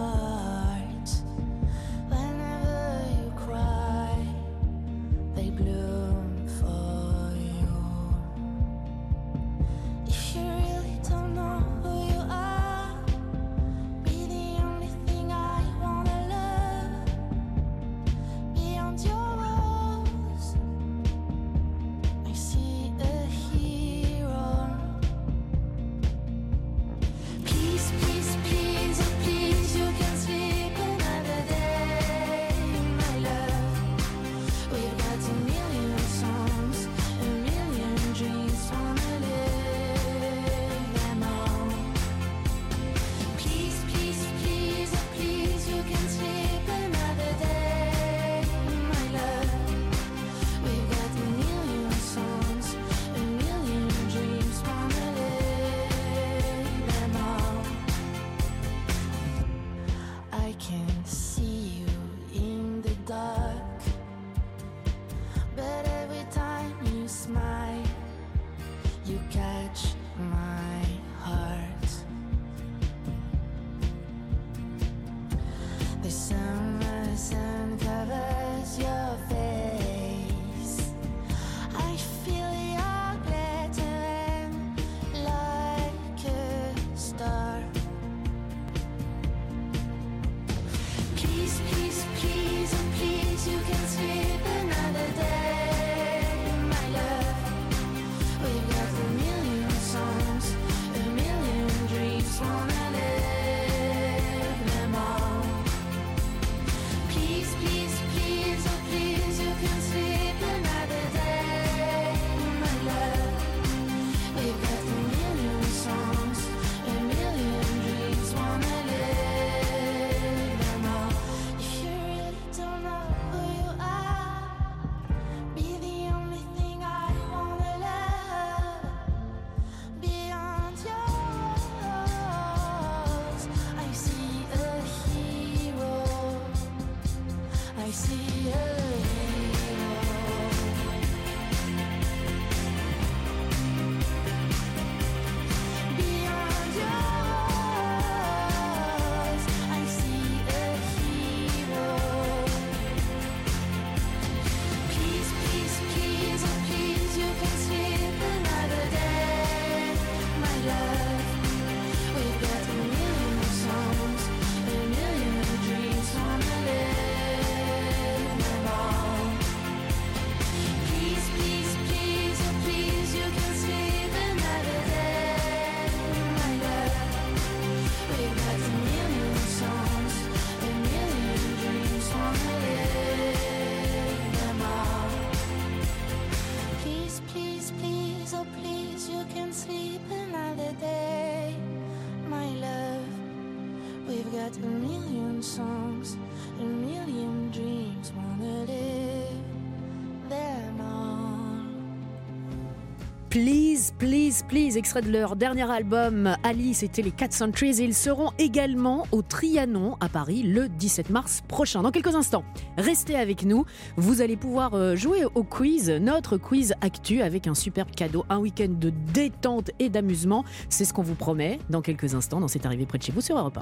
Please, please, extrait de leur dernier album Alice était les 4 Centuries et ils seront également au Trianon à Paris le 17 mars prochain. Dans quelques instants, restez avec nous, vous allez pouvoir euh, jouer au quiz, notre quiz actu avec un superbe cadeau, un week-end de détente et d'amusement. C'est ce qu'on vous promet dans quelques instants dans C'est arrivé près de chez vous sur Europe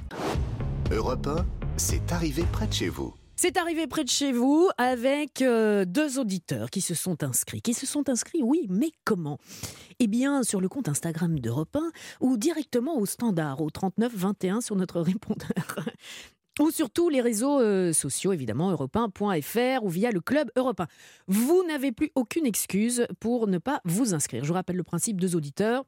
1. Europe 1, c'est arrivé près de chez vous. C'est arrivé près de chez vous avec euh, deux auditeurs qui se sont inscrits. Qui se sont inscrits, oui, mais comment? Eh bien, sur le compte Instagram d'Europe 1 ou directement au standard, au 39 21 sur notre répondeur. <laughs> Ou sur tous les réseaux euh, sociaux, évidemment, europe1.fr ou via le club Europe 1. Vous n'avez plus aucune excuse pour ne pas vous inscrire. Je vous rappelle le principe deux auditeurs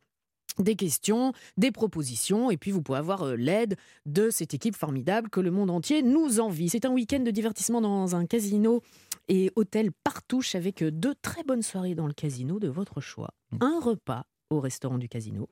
des questions, des propositions, et puis vous pouvez avoir euh, l'aide de cette équipe formidable que le monde entier nous envie. C'est un week-end de divertissement dans un casino et hôtel Partouche avec euh, deux très bonnes soirées dans le casino de votre choix. Un repas au restaurant du casino.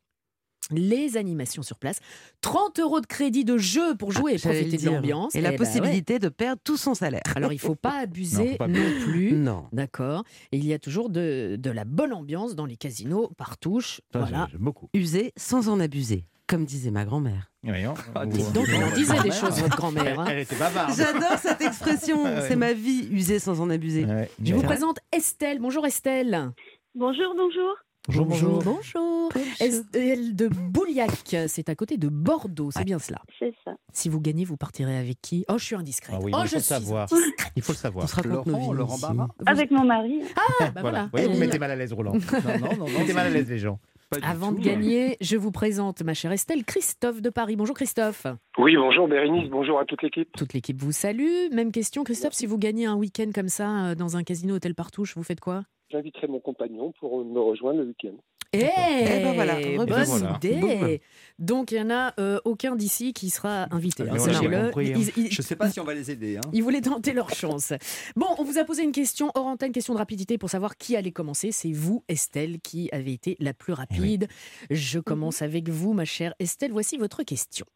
Les animations sur place, 30 euros de crédit de jeu pour jouer et profiter de l'ambiance. Et la Eh ben ouais. possibilité de perdre tout son salaire. Alors il faut pas abuser Non, pas plus. Non. D'accord. Il y a toujours de, de la bonne ambiance dans les casinos par touche. Ça, voilà. j'aime beaucoup. User sans en abuser, comme disait ma grand-mère. Dites donc, elle en disait des choses, votre grand-mère. hein. Elle était bavarde. J'adore cette expression. Ouais. C'est ma vie, user sans en abuser. Je vous présente Estelle. Bonjour Estelle. Bonjour, bonjour. Bonjour, bonjour. Bonjour. Estelle de Bouliac, c'est à côté de Bordeaux, c'est bien cela. C'est ça. Si vous gagnez, vous partirez avec qui? Oh, je suis indiscrète. Ah oui, oh, il je faut le suis savoir. indiscrète. Il faut le savoir. Nos vies ici. Avec mon mari. Ah, bah voilà. voilà. Vous voyez, vous Elle- mettez mal à l'aise Roland. non, non, non, Vous mettez mal à l'aise les gens. Avant de gagner, je vous présente ma chère Estelle, Christophe de Paris. Bonjour Christophe. Oui, bonjour Bérénice, bonjour à toute l'équipe. Toute l'équipe vous salue. Même question, Christophe, si vous gagnez un week-end comme ça euh, dans un casino hôtel Partouche, vous faites quoi? J'inviterai mon compagnon pour me rejoindre le week-end. Eh ben voilà, bonne rebelote. voilà. idée. Boum. Donc il n'y en a euh, aucun d'ici qui sera invité. Mais hein, hein. Ils- ils- Je sais pas si on va les aider. Hein. Ils voulaient tenter leur chance. Bon, on vous a posé une question hors antenne, question de rapidité pour savoir qui allait commencer. C'est vous, Estelle, qui avez été la plus rapide. Je commence avec vous, ma chère Estelle. Voici votre question.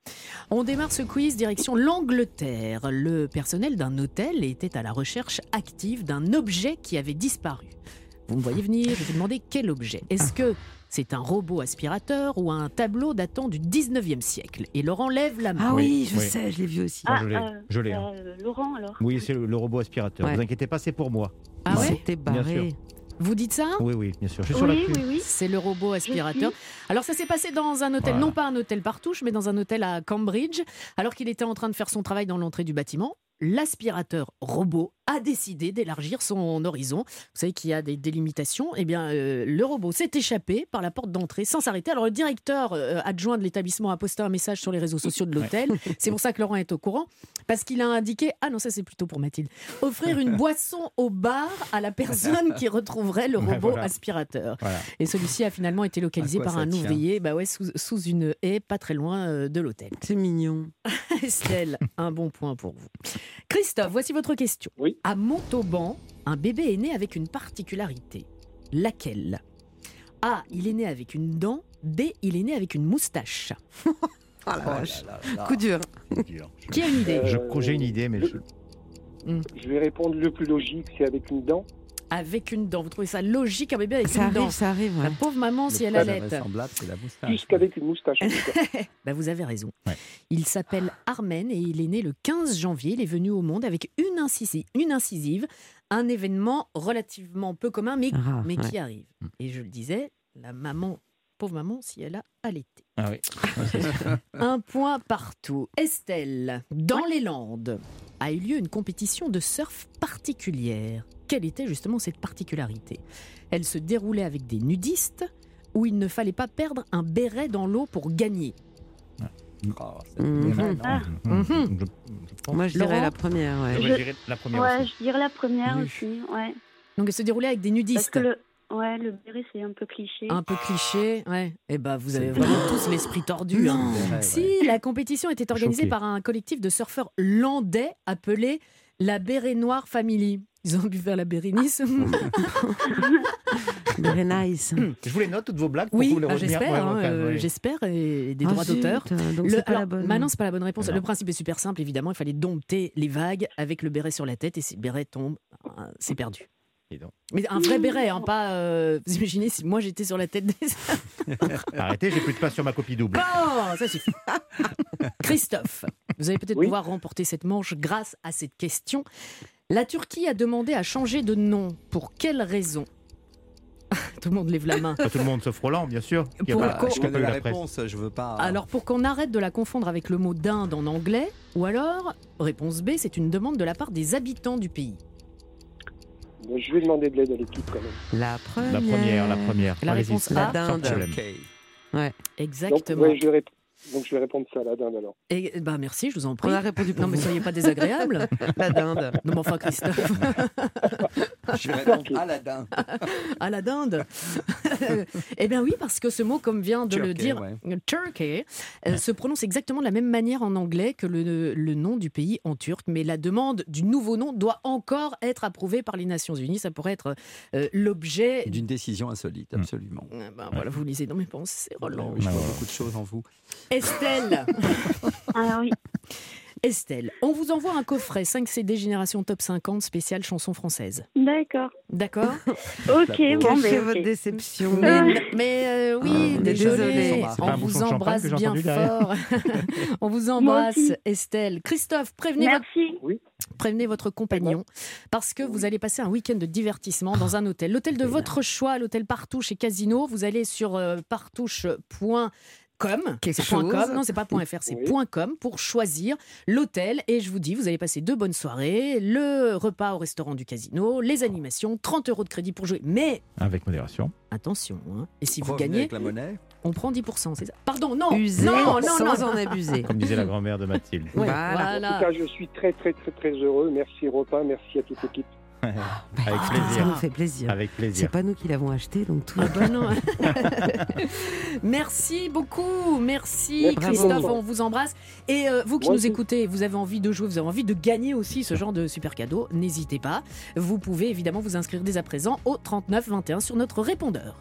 On démarre ce quiz direction l'Angleterre. Le personnel d'un hôtel était à la recherche active d'un objet qui avait disparu. Vous me voyez venir, je vais vous demander quel objet. Est-ce que c'est un robot aspirateur ou un tableau datant du 19e siècle? Et Laurent lève la main. Ah oui, je oui. sais, je l'ai vu aussi. Moi, je l'ai. euh, Je l'ai, hein. euh, Laurent, alors? Oui, c'est le, le robot aspirateur. Ouais. Vous inquiétez pas, c'est pour moi. Ah ouais? C'était Bien barré. sûr. Vous dites ça? Oui, oui, bien sûr. Je suis sur la Oui, oui, oui. C'est le robot aspirateur. Alors ça s'est passé dans un hôtel, Voilà. non pas un hôtel partouche, mais dans un hôtel à Cambridge. Alors qu'il était en train de faire son travail dans l'entrée du bâtiment, l'aspirateur robot a décidé d'élargir son horizon. Vous savez qu'il y a des délimitations. Eh bien, euh, le robot s'est échappé par la porte d'entrée sans s'arrêter. Alors le directeur euh, adjoint de l'établissement a posté un message sur les réseaux sociaux de l'hôtel. C'est pour ça que Laurent est au courant. Parce qu'il a indiqué, ah non ça c'est plutôt pour Mathilde, offrir une <laughs> boisson au bar à la personne qui retrouverait le Ouais, robot voilà. aspirateur. Voilà. Et celui-ci a finalement été localisé par un ouvrier bah ouais, sous, sous une haie pas très loin euh, de l'hôtel. C'est mignon. <laughs> Estelle, un bon point pour vous. Christophe, voici votre question. Oui. À Montauban, un bébé est né avec une particularité. Laquelle? A. Il est né avec une dent. B. Il est né avec une moustache. <laughs> Oh la vache. là là là. Coup dur. Qui a une idée? Je- Euh, J'ai une idée, mais je... Je vais répondre le plus logique, c'est avec une dent. Avec une dent. Vous trouvez ça logique, un bébé avec Ça une dent arrive, ça arrive. La ouais. pauvre maman, si Le elle allait. c'est la moustache. Plus qu'avec une moustache. <laughs> Bah, vous avez raison. Ouais. Il s'appelle Armen et il est né le 15 janvier. Il est venu au monde avec une incisive, une incisive un événement relativement peu commun, mais, mais qui arrive. Et je le disais, la maman, pauvre maman, si elle a allaité. Ah oui. <laughs> Un point partout. Estelle, dans les Landes, a eu lieu une compétition de surf particulière. Quelle était justement cette particularité Elle se déroulait avec des nudistes où il ne fallait pas perdre un béret dans l'eau pour gagner. Oh, c'est Mhm. Ah. Mhm. Je- je pense- Moi, je dirais la première. ouais. je Je- dirais la première Ouais, aussi. je dirais la première Oui. aussi. Ouais. Donc elle se déroulait avec des Parce nudistes. que le, ouais, le béret, c'est un peu cliché. Un peu cliché, ouais. Eh ben, vous avez vraiment tous l'esprit tordu. hein. Vrai, Si, ouais. la compétition était organisée Choqué. par un collectif de surfeurs landais appelé la Béret Noire Family. Ils ont pu faire la Bérénice. <laughs> Very nice. Je vous les note, toutes vos blagues, pour Oui, vous les bah, retenir j'espère, hein, euh, oui. j'espère, et des Ah, droits d'auteur. c'est pas la bonne. bah non, c'est pas la bonne réponse. Ah Le principe est super simple, évidemment. Il fallait dompter les vagues avec le béret sur la tête, et si le béret tombe, euh, c'est perdu. Mais un vrai béret, hein, pas. euh, vous imaginez si moi j'étais sur la tête des. <laughs> Arrêtez, j'ai plus de place sur ma copie double. Bon, ça suffit. Christophe, vous allez peut-être Oui. pouvoir remporter cette manche grâce à cette question. La Turquie a demandé à changer de nom. Pour quelle raison? <laughs> Tout le monde lève la main. Pas tout le monde sauf Roland, bien sûr. qui a Pour pas- le co- qui a Je pas connais eu la la réponse, je veux pas. Alors, pour qu'on arrête de la confondre avec le mot dinde en anglais, ou alors, réponse B, c'est une demande de la part des habitants du pays. Bon, je vais demander de l'aide à l'équipe quand même. La première. La première, la première. La réponse La A, dinde. Sans problème. Ouais. exactement. Donc, ouais, je vais rép- Donc je vais répondre ça à la dinde alors. Et, bah merci, je vous en prie. On a répondu pour Non, mais soyez pas désagréable. <laughs> La dinde. Non, mais enfin, Christophe. Je vais répondre à la dinde. <laughs> à la dinde. eh bien oui, parce que ce mot, comme vient de le Turkey, dire, ouais. Turkey, euh, se prononce exactement de la même manière en anglais que le, le nom du pays en turc. Mais la demande du nouveau nom doit encore être approuvée par les Nations Unies. Ça pourrait être euh, l'objet. D'une décision insolite, absolument. Ah ben voilà, vous lisez dans mes pensées, Roland. Oui, je vois beaucoup de choses en vous. Estelle. Ah oui. Estelle, on vous envoie un coffret 5 CD Génération Top 50 spécial chansons françaises. D'accord. D'accord <laughs> Ok, bon, Cachez mais votre ok. déception. Mais, mais, euh, oui, Ah, désolé, <laughs> on vous embrasse bien fort. on vous embrasse. Estelle. Christophe, prévenez votre, Merci. Oui. prévenez votre compagnon parce que vous allez passer un week-end de divertissement dans un hôtel. L'hôtel de votre choix, l'hôtel Partouche et Casino. Vous allez sur euh, Quelque chose. .com, non c'est pas point .fr, c'est Oui. point .com pour choisir l'hôtel et je vous dis vous allez passer deux bonnes soirées, le repas au restaurant du casino, les animations, 30 euros de crédit pour jouer. Mais Avec modération. attention, hein, et si vous Revenez gagnez, avec la monnaie. on prend 10%, c'est ça? Pardon, non User Non, non, sans non en abuser. Comme disait la grand-mère de Mathilde. Ouais, Voilà. En tout cas, je suis très très très très heureux. Merci Repas, merci à toute l'équipe. Avec Ça plaisir. nous fait plaisir. Avec C'est pas nous qui l'avons acheté, donc tout Ah va bah non. <laughs> Merci beaucoup, merci Merci Christophe, on vous embrasse. Et euh, vous qui Moi nous aussi. écoutez, vous avez envie de jouer, vous avez envie de gagner aussi ce genre de super cadeau, n'hésitez pas. Vous pouvez évidemment vous inscrire dès à présent au 39 21 sur notre répondeur.